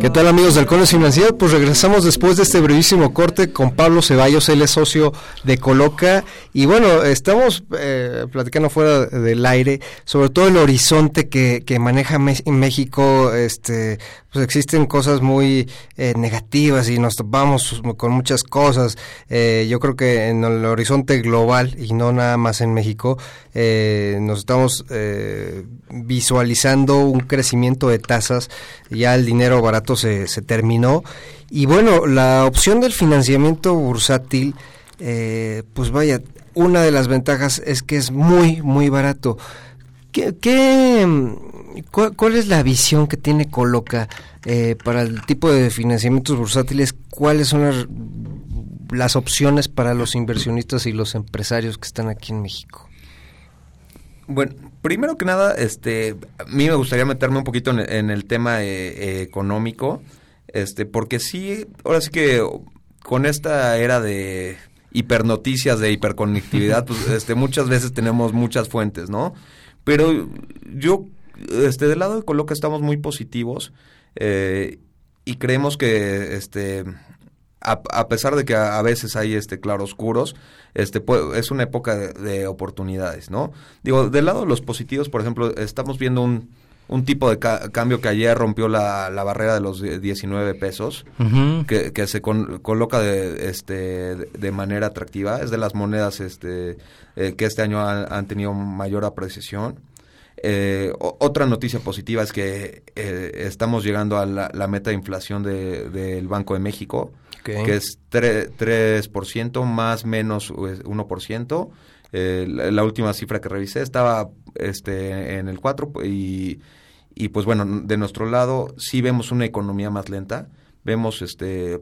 ¿Qué tal amigos de Halcones Financieros? Pues regresamos después de este brevísimo corte con Pablo Ceballos, él es socio de Coloca y bueno, estamos eh, platicando fuera del aire sobre todo el horizonte que, que maneja México, este, pues existen cosas muy eh, negativas y nos topamos con muchas cosas. Eh, yo creo que en el horizonte global y no nada más en México, eh, nos estamos eh, visualizando un crecimiento de tasas. Ya el dinero barato se, se terminó. Y bueno, la opción del financiamiento bursátil, eh, pues vaya, una de las ventajas es que es muy, muy barato. ¿Qué, qué, cuál, cuál es la visión que tiene Coloca eh, para el tipo de financiamientos bursátiles? ¿Cuáles son las, las opciones para los inversionistas y los empresarios que están aquí en México? Bueno, primero que nada, este, a mí me gustaría meterme un poquito en, en el tema eh, eh, económico, este, porque sí, ahora sí que con esta era de hipernoticias, de hiperconectividad, pues este, muchas veces tenemos muchas fuentes, ¿no? Pero yo, este, del lado de Coloca estamos muy positivos eh, y creemos que, este, a, a pesar de que a, a veces hay, este, claroscuros, este, es una época de, de oportunidades, ¿no? Digo, del lado de los positivos, por ejemplo, estamos viendo un, un tipo de ca- cambio que ayer rompió la, la barrera de los 19 pesos, que, que se con- coloca de, este, de, de manera atractiva. Es de las monedas este, eh, que este año han, han tenido mayor apreciación. Eh, otra noticia positiva es que eh, estamos llegando a la, la meta de inflación de- del Banco de México, Que es tre- 3%, más menos pues, 1%. Eh, la, la última cifra que revisé estaba este, en el 4 y, y pues bueno, de nuestro lado sí vemos una economía más lenta, vemos este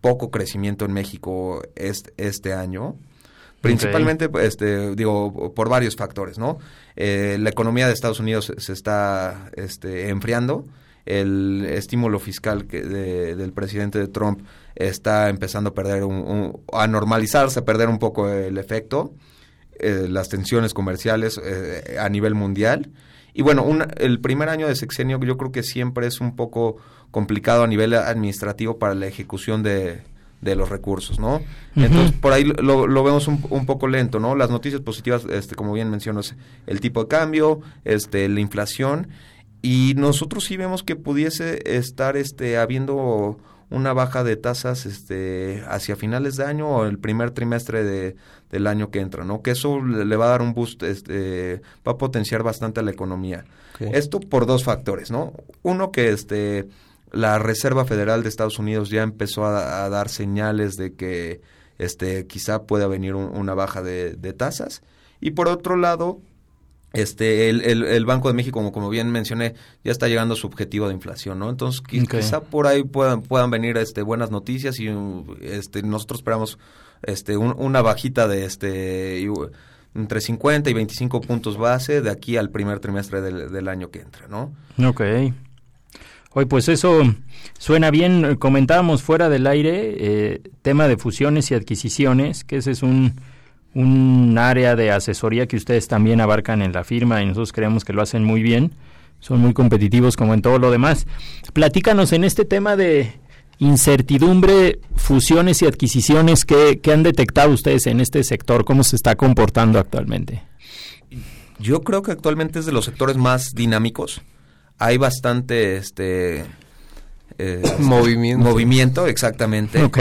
poco crecimiento en México este, este año. Principalmente, este, digo, por varios factores, ¿no? Eh, la economía de Estados Unidos se está este, enfriando. El estímulo fiscal que de- del presidente de Trump está empezando a perder un, un- a normalizarse, a perder un poco el efecto. Eh, las tensiones comerciales eh, a nivel mundial. Y bueno, un- el primer año de sexenio yo creo que siempre es un poco complicado a nivel administrativo para la ejecución de, de los recursos, ¿no? Entonces, por ahí lo, lo vemos un, un poco lento, ¿no? Las noticias positivas, este, como bien menciono, es el tipo de cambio, este, la inflación, y nosotros sí vemos que pudiese estar este, habiendo una baja de tasas este, hacia finales de año o el primer trimestre de, del año que entra, ¿no? Que eso le, va a dar un boost, este, va a potenciar bastante a la economía. Esto por dos factores, ¿no? Uno que este, la Reserva Federal de Estados Unidos ya empezó a, a dar señales de que este, quizá pueda venir un- una baja de, de tasas. Y por otro lado, este, el, el, el Banco de México, como, como bien mencioné, ya está llegando a su objetivo de inflación, ¿no? Entonces, qui- Ok. quizá por ahí puedan, puedan venir este, buenas noticias y este, nosotros esperamos este, un- una bajita de este, entre 50 y 25 puntos base de aquí al primer trimestre del, del año que entra, ¿no? Ok. Hoy pues eso suena bien. Comentábamos fuera del aire eh, tema de fusiones y adquisiciones, que ese es un, un área de asesoría que ustedes también abarcan en la firma y nosotros creemos que lo hacen muy bien. Son muy competitivos como en todo lo demás. Platícanos en este tema de incertidumbre, fusiones y adquisiciones, ¿qué, qué han detectado ustedes en este sector? ¿Cómo se está comportando actualmente? Yo creo que actualmente es de los sectores más dinámicos. Hay bastante este eh, Movimiento. Movimiento, exactamente. Ok.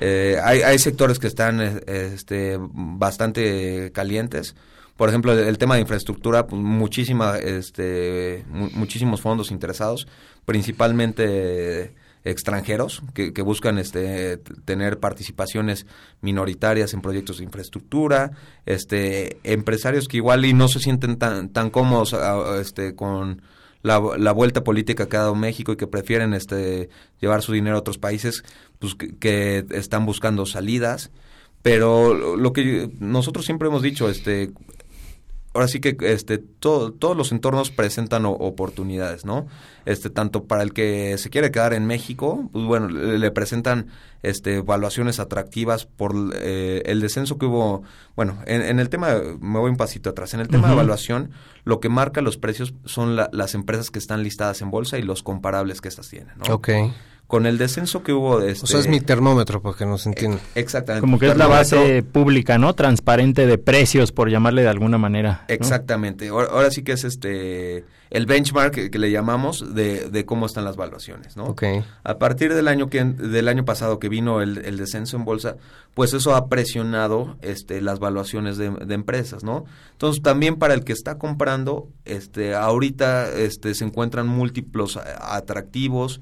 Eh, hay, hay sectores que están eh, este, bastante calientes. Por ejemplo, el, el tema de infraestructura, pues, muchísima, este, mu- muchísimos fondos interesados, principalmente extranjeros que, que buscan este, tener participaciones minoritarias en proyectos de infraestructura, este, empresarios que igual y no se sienten tan, tan cómodos este, con la, la vuelta política que ha dado México y que prefieren este, llevar su dinero a otros países, pues que, que están buscando salidas. Pero lo- que nosotros siempre hemos dicho, este, ahora sí que este to- todos los entornos presentan o- oportunidades, ¿no? Este tanto para el que se quiere quedar en México, pues bueno, le, le presentan este evaluaciones atractivas por eh, el descenso que hubo, bueno, en, en el tema me voy un pasito atrás, en el tema de evaluación, lo que marca los precios son la- las empresas que están listadas en bolsa y los comparables que estas tienen, ¿no? Ok. Con el descenso que hubo de este O sea, es mi termómetro, para que nos entiendan. Exactamente. Como que es la base pública, ¿no? Transparente de precios, por llamarle de alguna manera. ¿no? Exactamente. Ahora, ahora sí que es este el benchmark que, que le llamamos de, de cómo están las valuaciones, ¿no? Ok. A partir del año que del año pasado que vino el, el descenso en bolsa, pues eso ha presionado este las valuaciones de, de empresas, ¿no? Entonces también para el que está comprando, este ahorita este se encuentran múltiplos a- atractivos,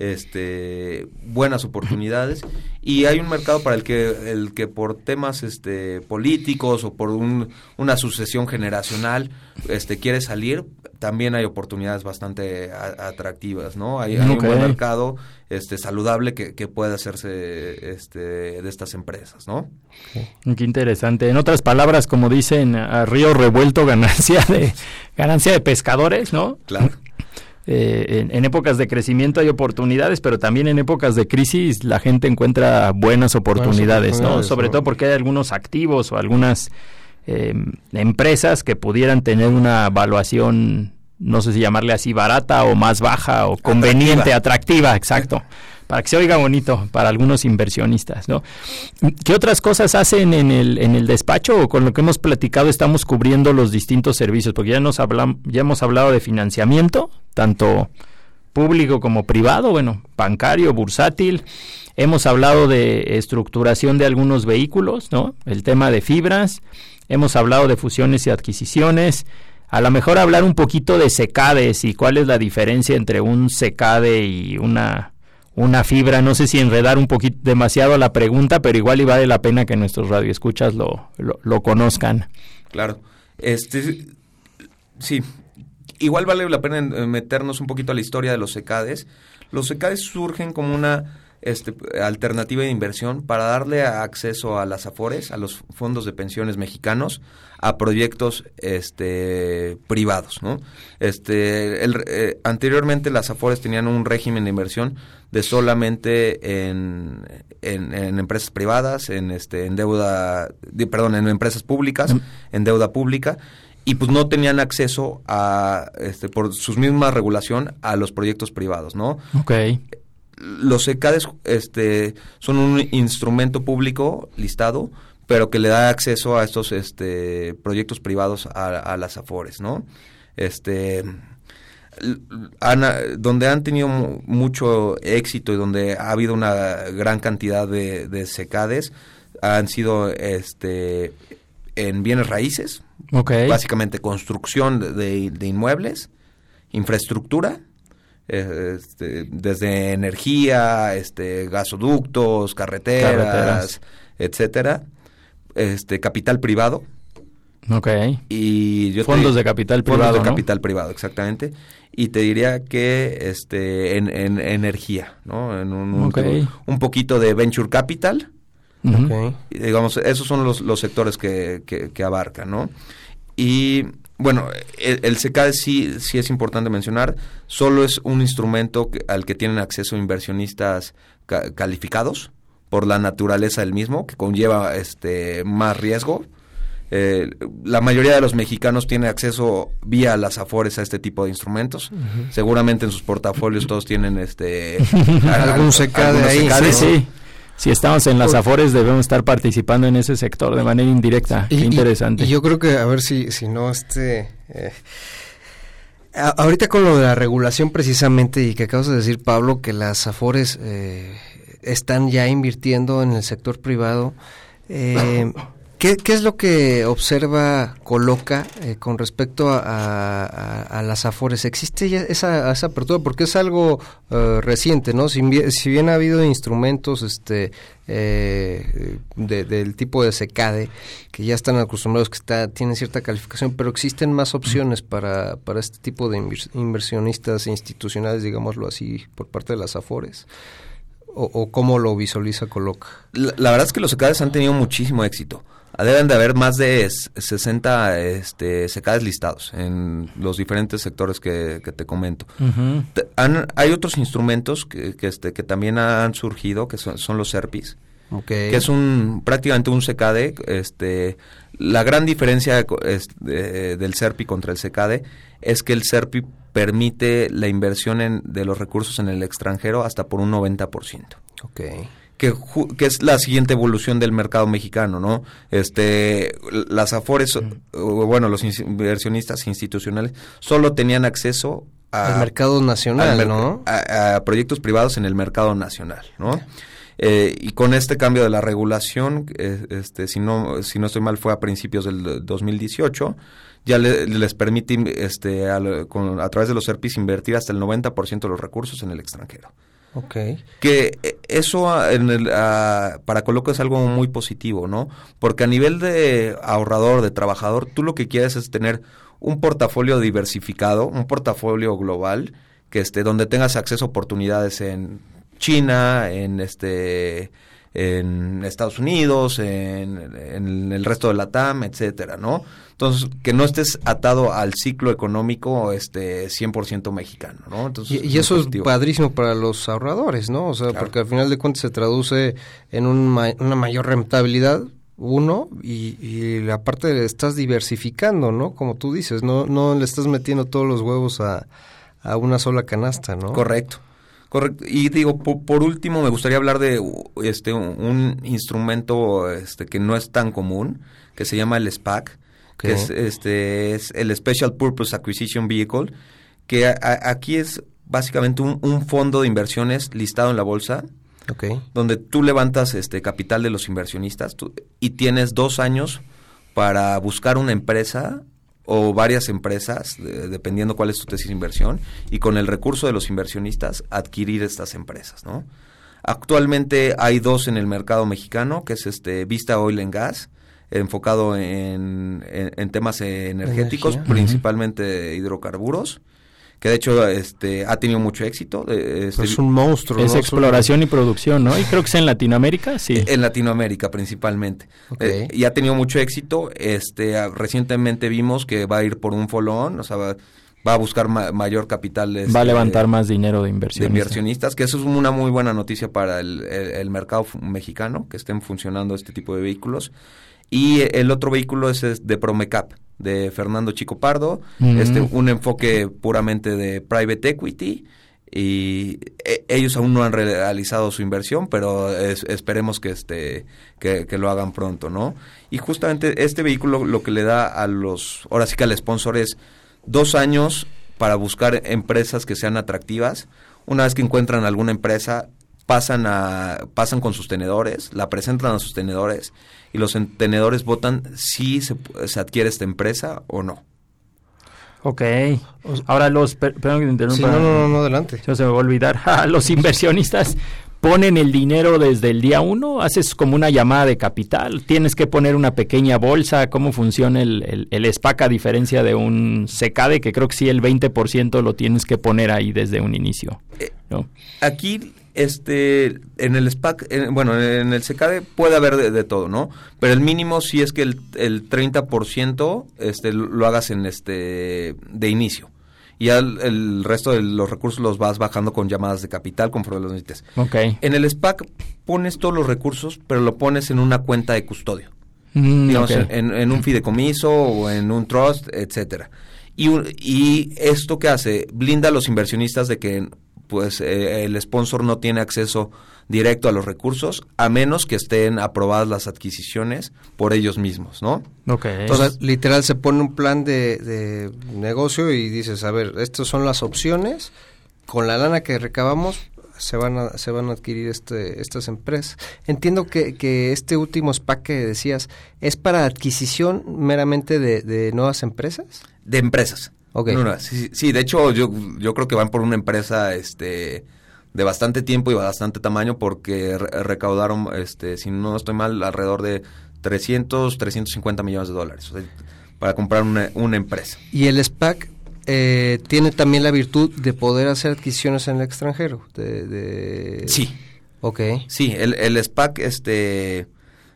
este buenas oportunidades y hay un mercado para el que el que por temas este políticos o por un- una sucesión generacional este quiere salir también hay oportunidades bastante a- atractivas no hay, hay un buen mercado este saludable que, que puede hacerse este de estas empresas no Qué interesante. En otras palabras, como dicen, a río revuelto ganancia de ganancia de pescadores, ¿no? Claro. Eh, en, en épocas de crecimiento hay oportunidades, pero también en épocas de crisis la gente encuentra buenas oportunidades, ¿no? oportunidades, Sobre ¿no? todo porque hay algunos activos o algunas eh, empresas que pudieran tener una evaluación, no sé si llamarle así, barata o más baja o conveniente, atractiva, exacto. Para que se oiga bonito para algunos inversionistas, ¿no? ¿Qué otras cosas hacen en el, en el despacho o con lo que hemos platicado estamos cubriendo los distintos servicios? Porque ya nos hablamos, ya hemos hablado de financiamiento, tanto público como privado, bueno, bancario, bursátil. Hemos hablado de estructuración de algunos vehículos, ¿no? El tema de fibras. Hemos hablado de fusiones y adquisiciones. A lo mejor hablar un poquito de secades y cuál es la diferencia entre un secade y una, una fibra. No sé si enredar un poquito demasiado la pregunta, pero igual y vale la pena que nuestros radioescuchas lo, lo, lo conozcan. Claro. Este, sí, igual vale la pena meternos un poquito a la historia de los secades. Los secades surgen como una este, alternativa de inversión para darle acceso a las AFORES, a los fondos de pensiones mexicanos, a proyectos este, privados. ¿no? Este, el, eh, anteriormente las AFORES tenían un régimen de inversión de solamente en, en, en empresas privadas, en, este, en deuda, de, perdón, en empresas públicas, en deuda pública y pues no tenían acceso a este por su misma regulación a los proyectos privados, ¿no? Ok. Los ECADES este son un instrumento público listado, pero que le da acceso a estos este proyectos privados a, a las AFORES, ¿no? Este donde han tenido mucho éxito y donde ha habido una gran cantidad de, de secades han sido este en bienes raíces, Okay. Básicamente construcción de, de inmuebles, infraestructura, eh, este, desde energía, este, gasoductos, carreteras, carreteras, etcétera, este, capital privado. Ok. Y yo fondos te, de capital privado. Fondos de ¿no? capital privado, exactamente. Y te diría que este, en, en energía, ¿no? En un, okay. un, un poquito de venture capital. Uh -huh. okay. y, digamos, esos son los, los sectores que, que, que abarcan, ¿no? Y bueno, el, el sí, sí es importante mencionar, solo es un instrumento que, al que tienen acceso inversionistas ca calificados por la naturaleza del mismo, que conlleva este más riesgo. Eh, la mayoría de los mexicanos tiene acceso vía las afores a este tipo de instrumentos. Uh -huh. Seguramente en sus portafolios todos tienen este algún secade ahí. Sí, sí. Si estamos en las Afores debemos estar participando en ese sector de manera indirecta. Y, Qué interesante. Y, y, yo creo que, a ver si, si no, este... Eh, a, ahorita con lo de la regulación precisamente y que acabas de decir, Pablo, que las Afores eh, están ya invirtiendo en el sector privado. Eh, ¿Qué, ¿Qué, es lo que observa Coloca eh, con respecto a, las afores? ¿Existe ya esa, esa apertura? Porque es algo uh, reciente, ¿no? Si bien, si bien, ha habido instrumentos este, eh, de, del tipo de secade que ya están acostumbrados, que está, tienen cierta calificación, pero existen más opciones para, para este tipo de inversionistas institucionales, digámoslo así, por parte de las afores. O, o, cómo lo visualiza Coloca? La, la, verdad es que los secades han tenido muchísimo éxito. Deben de haber más de 60 este, secades listados en los diferentes sectores que, que te comento. Uh -huh. te, han, hay otros instrumentos que, que, este, que también han surgido, que son, son los SERPIs. Okay. que es un prácticamente un secade este la gran diferencia del SERPI contra el secade es que el SERPI permite la inversión en, de los recursos en el extranjero hasta por un 90%. Okay. Que, que, es la siguiente evolución del mercado mexicano, ¿no? Este, las afores, bueno, los inversionistas institucionales solo tenían acceso a, al mercado nacional, ¿no? A, a, proyectos privados en el mercado nacional, ¿no? Eh, y con este cambio de la regulación, eh, este, si no si no estoy mal fue a principios del 2018, ya le, les permite este, a, con, a través de los SERPIs invertir hasta el 90% de los recursos en el extranjero. Okay. Que eso en el, uh, para Coloco es algo muy positivo, ¿no? Porque a nivel de ahorrador, de trabajador, tú lo que quieres es tener un portafolio diversificado, un portafolio global, que esté donde tengas acceso a oportunidades en China, en este en Estados Unidos, en, en, el resto de la TAM, etcétera, ¿no? Entonces, que no estés atado al ciclo económico este 100% mexicano, ¿no? Entonces, y, y eso es padrísimo para los ahorradores, ¿no? O sea, claro. porque al final de cuentas se traduce en un ma una mayor rentabilidad uno y, y la parte de estás diversificando, ¿no? Como tú dices, no no le estás metiendo todos los huevos a, a una sola canasta, ¿no? Correcto. Correcto. Y digo, por, por, último, me gustaría hablar de este un instrumento este que no es tan común, que se llama el SPAC, que es este es el Special Purpose Acquisition Vehicle, que a, a, aquí es básicamente un, un, fondo de inversiones listado en la bolsa, okay. donde tú levantas este capital de los inversionistas tú, y tienes dos años para buscar una empresa o varias empresas, de, dependiendo cuál es tu tesis de inversión, y con el recurso de los inversionistas adquirir estas empresas, ¿no? Actualmente hay dos en el mercado mexicano, que es este Vista Oil and Gas, enfocado en, en, en temas energéticos, Energía. principalmente uh -huh. hidrocarburos, que de hecho este ha tenido mucho éxito. Este, es un monstruo. Es ¿no? exploración y producción, ¿no? Y creo que es en Latinoamérica, sí. En Latinoamérica principalmente. Okay. Eh, y ha tenido mucho éxito. Este recientemente vimos que va a ir por un folón, o sea, va, va a buscar ma mayor capital. Este, va a levantar más dinero de inversionistas. De inversionistas, que eso es una muy buena noticia para el, el, el mercado mexicano, que estén funcionando este tipo de vehículos. Y el otro vehículo es, es de Promecap, de Fernando Chico Pardo, este, un enfoque puramente de private equity y e ellos aún no han realizado su inversión, pero es, esperemos que este que, que, lo hagan pronto, ¿no? Y justamente este vehículo lo que le da a los, ahora sí que al sponsor es dos años para buscar empresas que sean atractivas. Una vez que encuentran alguna empresa, pasan a pasan con sus tenedores, la presentan a sus tenedores y los tenedores votan si se, se adquiere esta empresa o no. Ok. Ahora los... Per, perdón que te interrumpa. Sí, no, no, no, adelante. Yo se me va a olvidar. los inversionistas ponen el dinero desde el día uno, haces como una llamada de capital, tienes que poner una pequeña bolsa, cómo funciona el, el, el SPAC a diferencia de un SECADE, que creo que sí el 20% lo tienes que poner ahí desde un inicio. ¿no? Aquí este en el SPAC, en, bueno, en el SECADE puede haber de, de, todo, ¿no? Pero el mínimo sí es que el, el 30% este, lo hagas en este de inicio. Y ya el, el, resto de los recursos los vas bajando con llamadas de capital conforme los necesites. Okay. En el SPAC pones todos los recursos, pero lo pones en una cuenta de custodio. Mm, digamos, okay. en, en, un fideicomiso o en un trust, etcétera. Y, y esto que hace, blinda a los inversionistas de que pues eh, el sponsor no tiene acceso directo a los recursos a menos que estén aprobadas las adquisiciones por ellos mismos, ¿no? Okay. Entonces, literal se pone un plan de, de, negocio y dices, a ver, estas son las opciones, con la lana que recabamos se van a, se van a adquirir este, estas empresas. Entiendo que, que este último SPAC que decías, ¿es para adquisición meramente de, de nuevas empresas? De empresas. Okay. No, no, sí, sí, de hecho yo, yo creo que van por una empresa este de bastante tiempo y bastante tamaño porque re recaudaron, este si no estoy mal, alrededor de 300, 350 millones de dólares o sea, para comprar una, una, empresa. ¿Y el SPAC eh, tiene también la virtud de poder hacer adquisiciones en el extranjero? De, de... Sí. Ok. Sí, el, el SPAC este,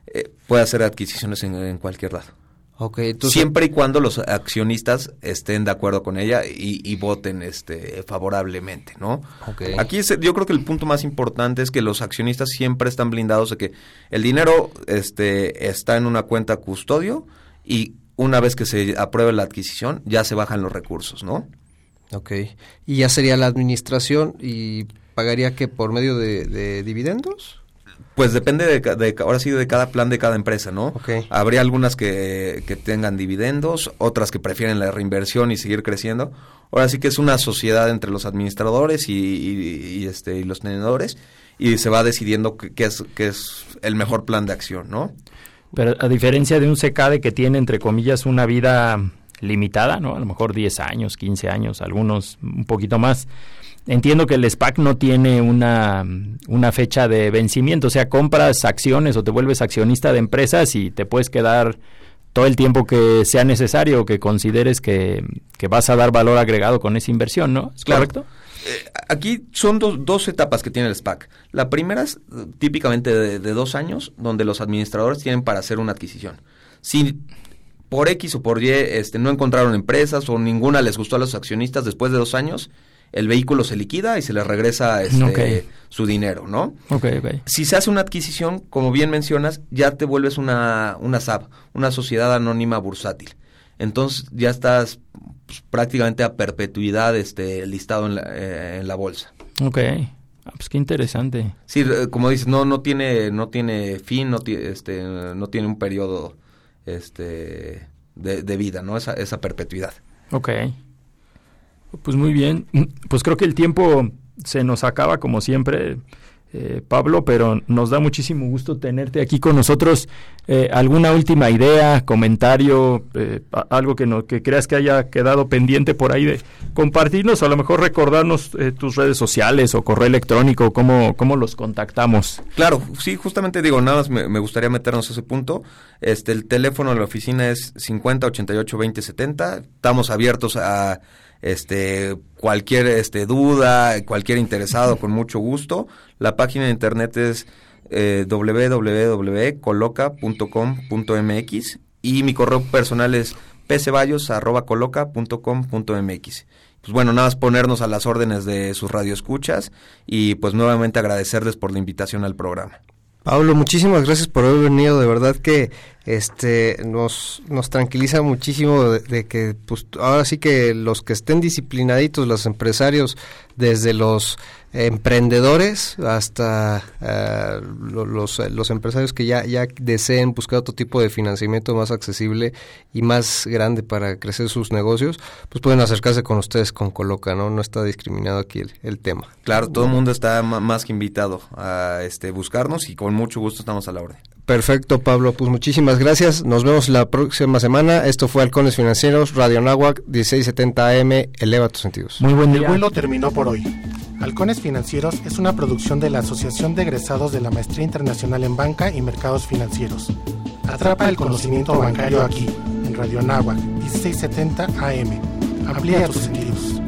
eh, puede hacer adquisiciones en, en cualquier lado. Okay, entonces... Siempre y cuando los accionistas estén de acuerdo con ella y, y voten este favorablemente, ¿no? Okay. Aquí es, yo creo que el punto más importante es que los accionistas siempre están blindados de que el dinero este está en una cuenta custodio y una vez que se apruebe la adquisición ya se bajan los recursos, ¿no? Ok. Y ya sería la administración y pagaría que por medio de, de dividendos? Pues depende de, de, ahora sí de cada plan de cada empresa, ¿no? Okay. Habría algunas que, que, tengan dividendos, otras que prefieren la reinversión y seguir creciendo. Ahora sí que es una sociedad entre los administradores y, y, y este y los tenedores y se va decidiendo qué es qué es el mejor plan de acción, ¿no? Pero a diferencia de un SECADE que tiene entre comillas una vida limitada, ¿no? A lo mejor 10 años, 15 años, algunos un poquito más entiendo que el SPAC no tiene una, una fecha de vencimiento, o sea, compras acciones o te vuelves accionista de empresas y te puedes quedar todo el tiempo que sea necesario o que consideres que, que, vas a dar valor agregado con esa inversión, ¿no? ¿Es claro. correcto? Eh, aquí son do, dos etapas que tiene el SPAC. La primera es típicamente de, de, dos años, donde los administradores tienen para hacer una adquisición. Si por X o por Y este, no encontraron empresas o ninguna les gustó a los accionistas después de dos años, el vehículo se liquida y se les regresa este, su dinero, ¿no? Ok, ok. Si se hace una adquisición, como bien mencionas, ya te vuelves una, una SAB, una sociedad anónima bursátil. Entonces ya estás pues, prácticamente a perpetuidad este, listado en la, eh, en la bolsa. Ok. Ah, pues qué interesante. Sí, como dices, no, no tiene, no tiene fin, no tiene, este, no tiene un periodo, este, de, de vida, ¿no? Esa, esa perpetuidad. Ok. Pues muy bien. Pues creo que el tiempo se nos acaba como siempre, eh, Pablo, pero nos da muchísimo gusto tenerte aquí con nosotros. Eh, ¿Alguna última idea, comentario, eh, algo que, no, que creas que haya quedado pendiente por ahí de compartirnos? A lo mejor recordarnos eh, tus redes sociales o correo electrónico, cómo, cómo los contactamos. Claro, sí, justamente digo, nada más me, me gustaría meternos a ese punto. Este, el teléfono de la oficina es 50 88 20 70. Estamos abiertos a este cualquier este duda, cualquier interesado con mucho gusto. La página de internet es eh, www.coloca.com.mx y mi correo personal es pceballos@coloca.com.mx. Pues bueno, nada más ponernos a las órdenes de sus radioescuchas y pues nuevamente agradecerles por la invitación al programa. Pablo, muchísimas gracias por haber venido. De verdad que este nos, nos tranquiliza muchísimo de, de que pues, ahora sí que los que estén disciplinaditos, los empresarios, desde los emprendedores hasta eh, lo- los, los empresarios que ya, ya deseen buscar otro tipo de financiamiento más accesible y más grande para crecer sus negocios, pues pueden acercarse con ustedes con Coloca, ¿no? No está discriminado aquí el, el tema. Claro, todo el mundo está más que invitado a este buscarnos y con mucho gusto estamos a la orden. Perfecto, Pablo. Pues muchísimas gracias. Nos vemos la próxima semana. Esto fue Halcones Financieros, Radio Nahuac, 1670 AM. Eleva tus sentidos. Muy buen El vuelo terminó por hoy. Halcones Financieros es una producción de la Asociación de Egresados de la Maestría Internacional en Banca y Mercados Financieros. Atrapa el conocimiento bancario aquí, en Radio Nahuac, 1670 AM. Amplía tus sentidos.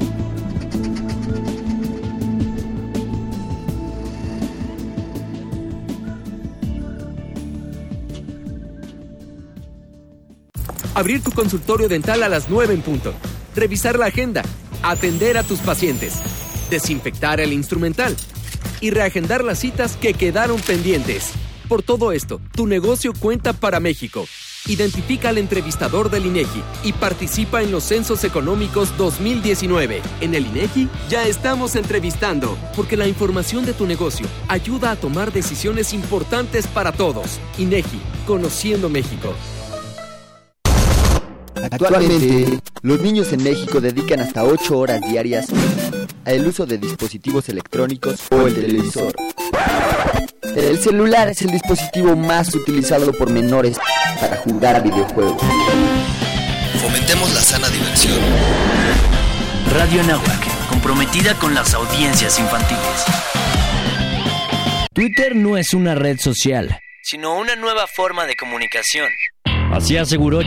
Abrir tu consultorio dental a las 9 en punto. Revisar la agenda. Atender a tus pacientes. Desinfectar el instrumental. Y reagendar las citas que quedaron pendientes. Por todo esto, tu negocio cuenta para México. Identifica al entrevistador del INEGI y participa en los Censos Económicos 2019. En el INEGI ya estamos entrevistando, porque la información de tu negocio ayuda a tomar decisiones importantes para todos. INEGI, conociendo México. Actualmente, los niños en México dedican hasta 8 horas diarias al uso de dispositivos electrónicos o el televisor. El celular es el dispositivo más utilizado por menores para jugar videojuegos. Fomentemos la sana diversión. Radio Nahuac, comprometida con las audiencias infantiles. Twitter no es una red social, sino una nueva forma de comunicación. Así aseguró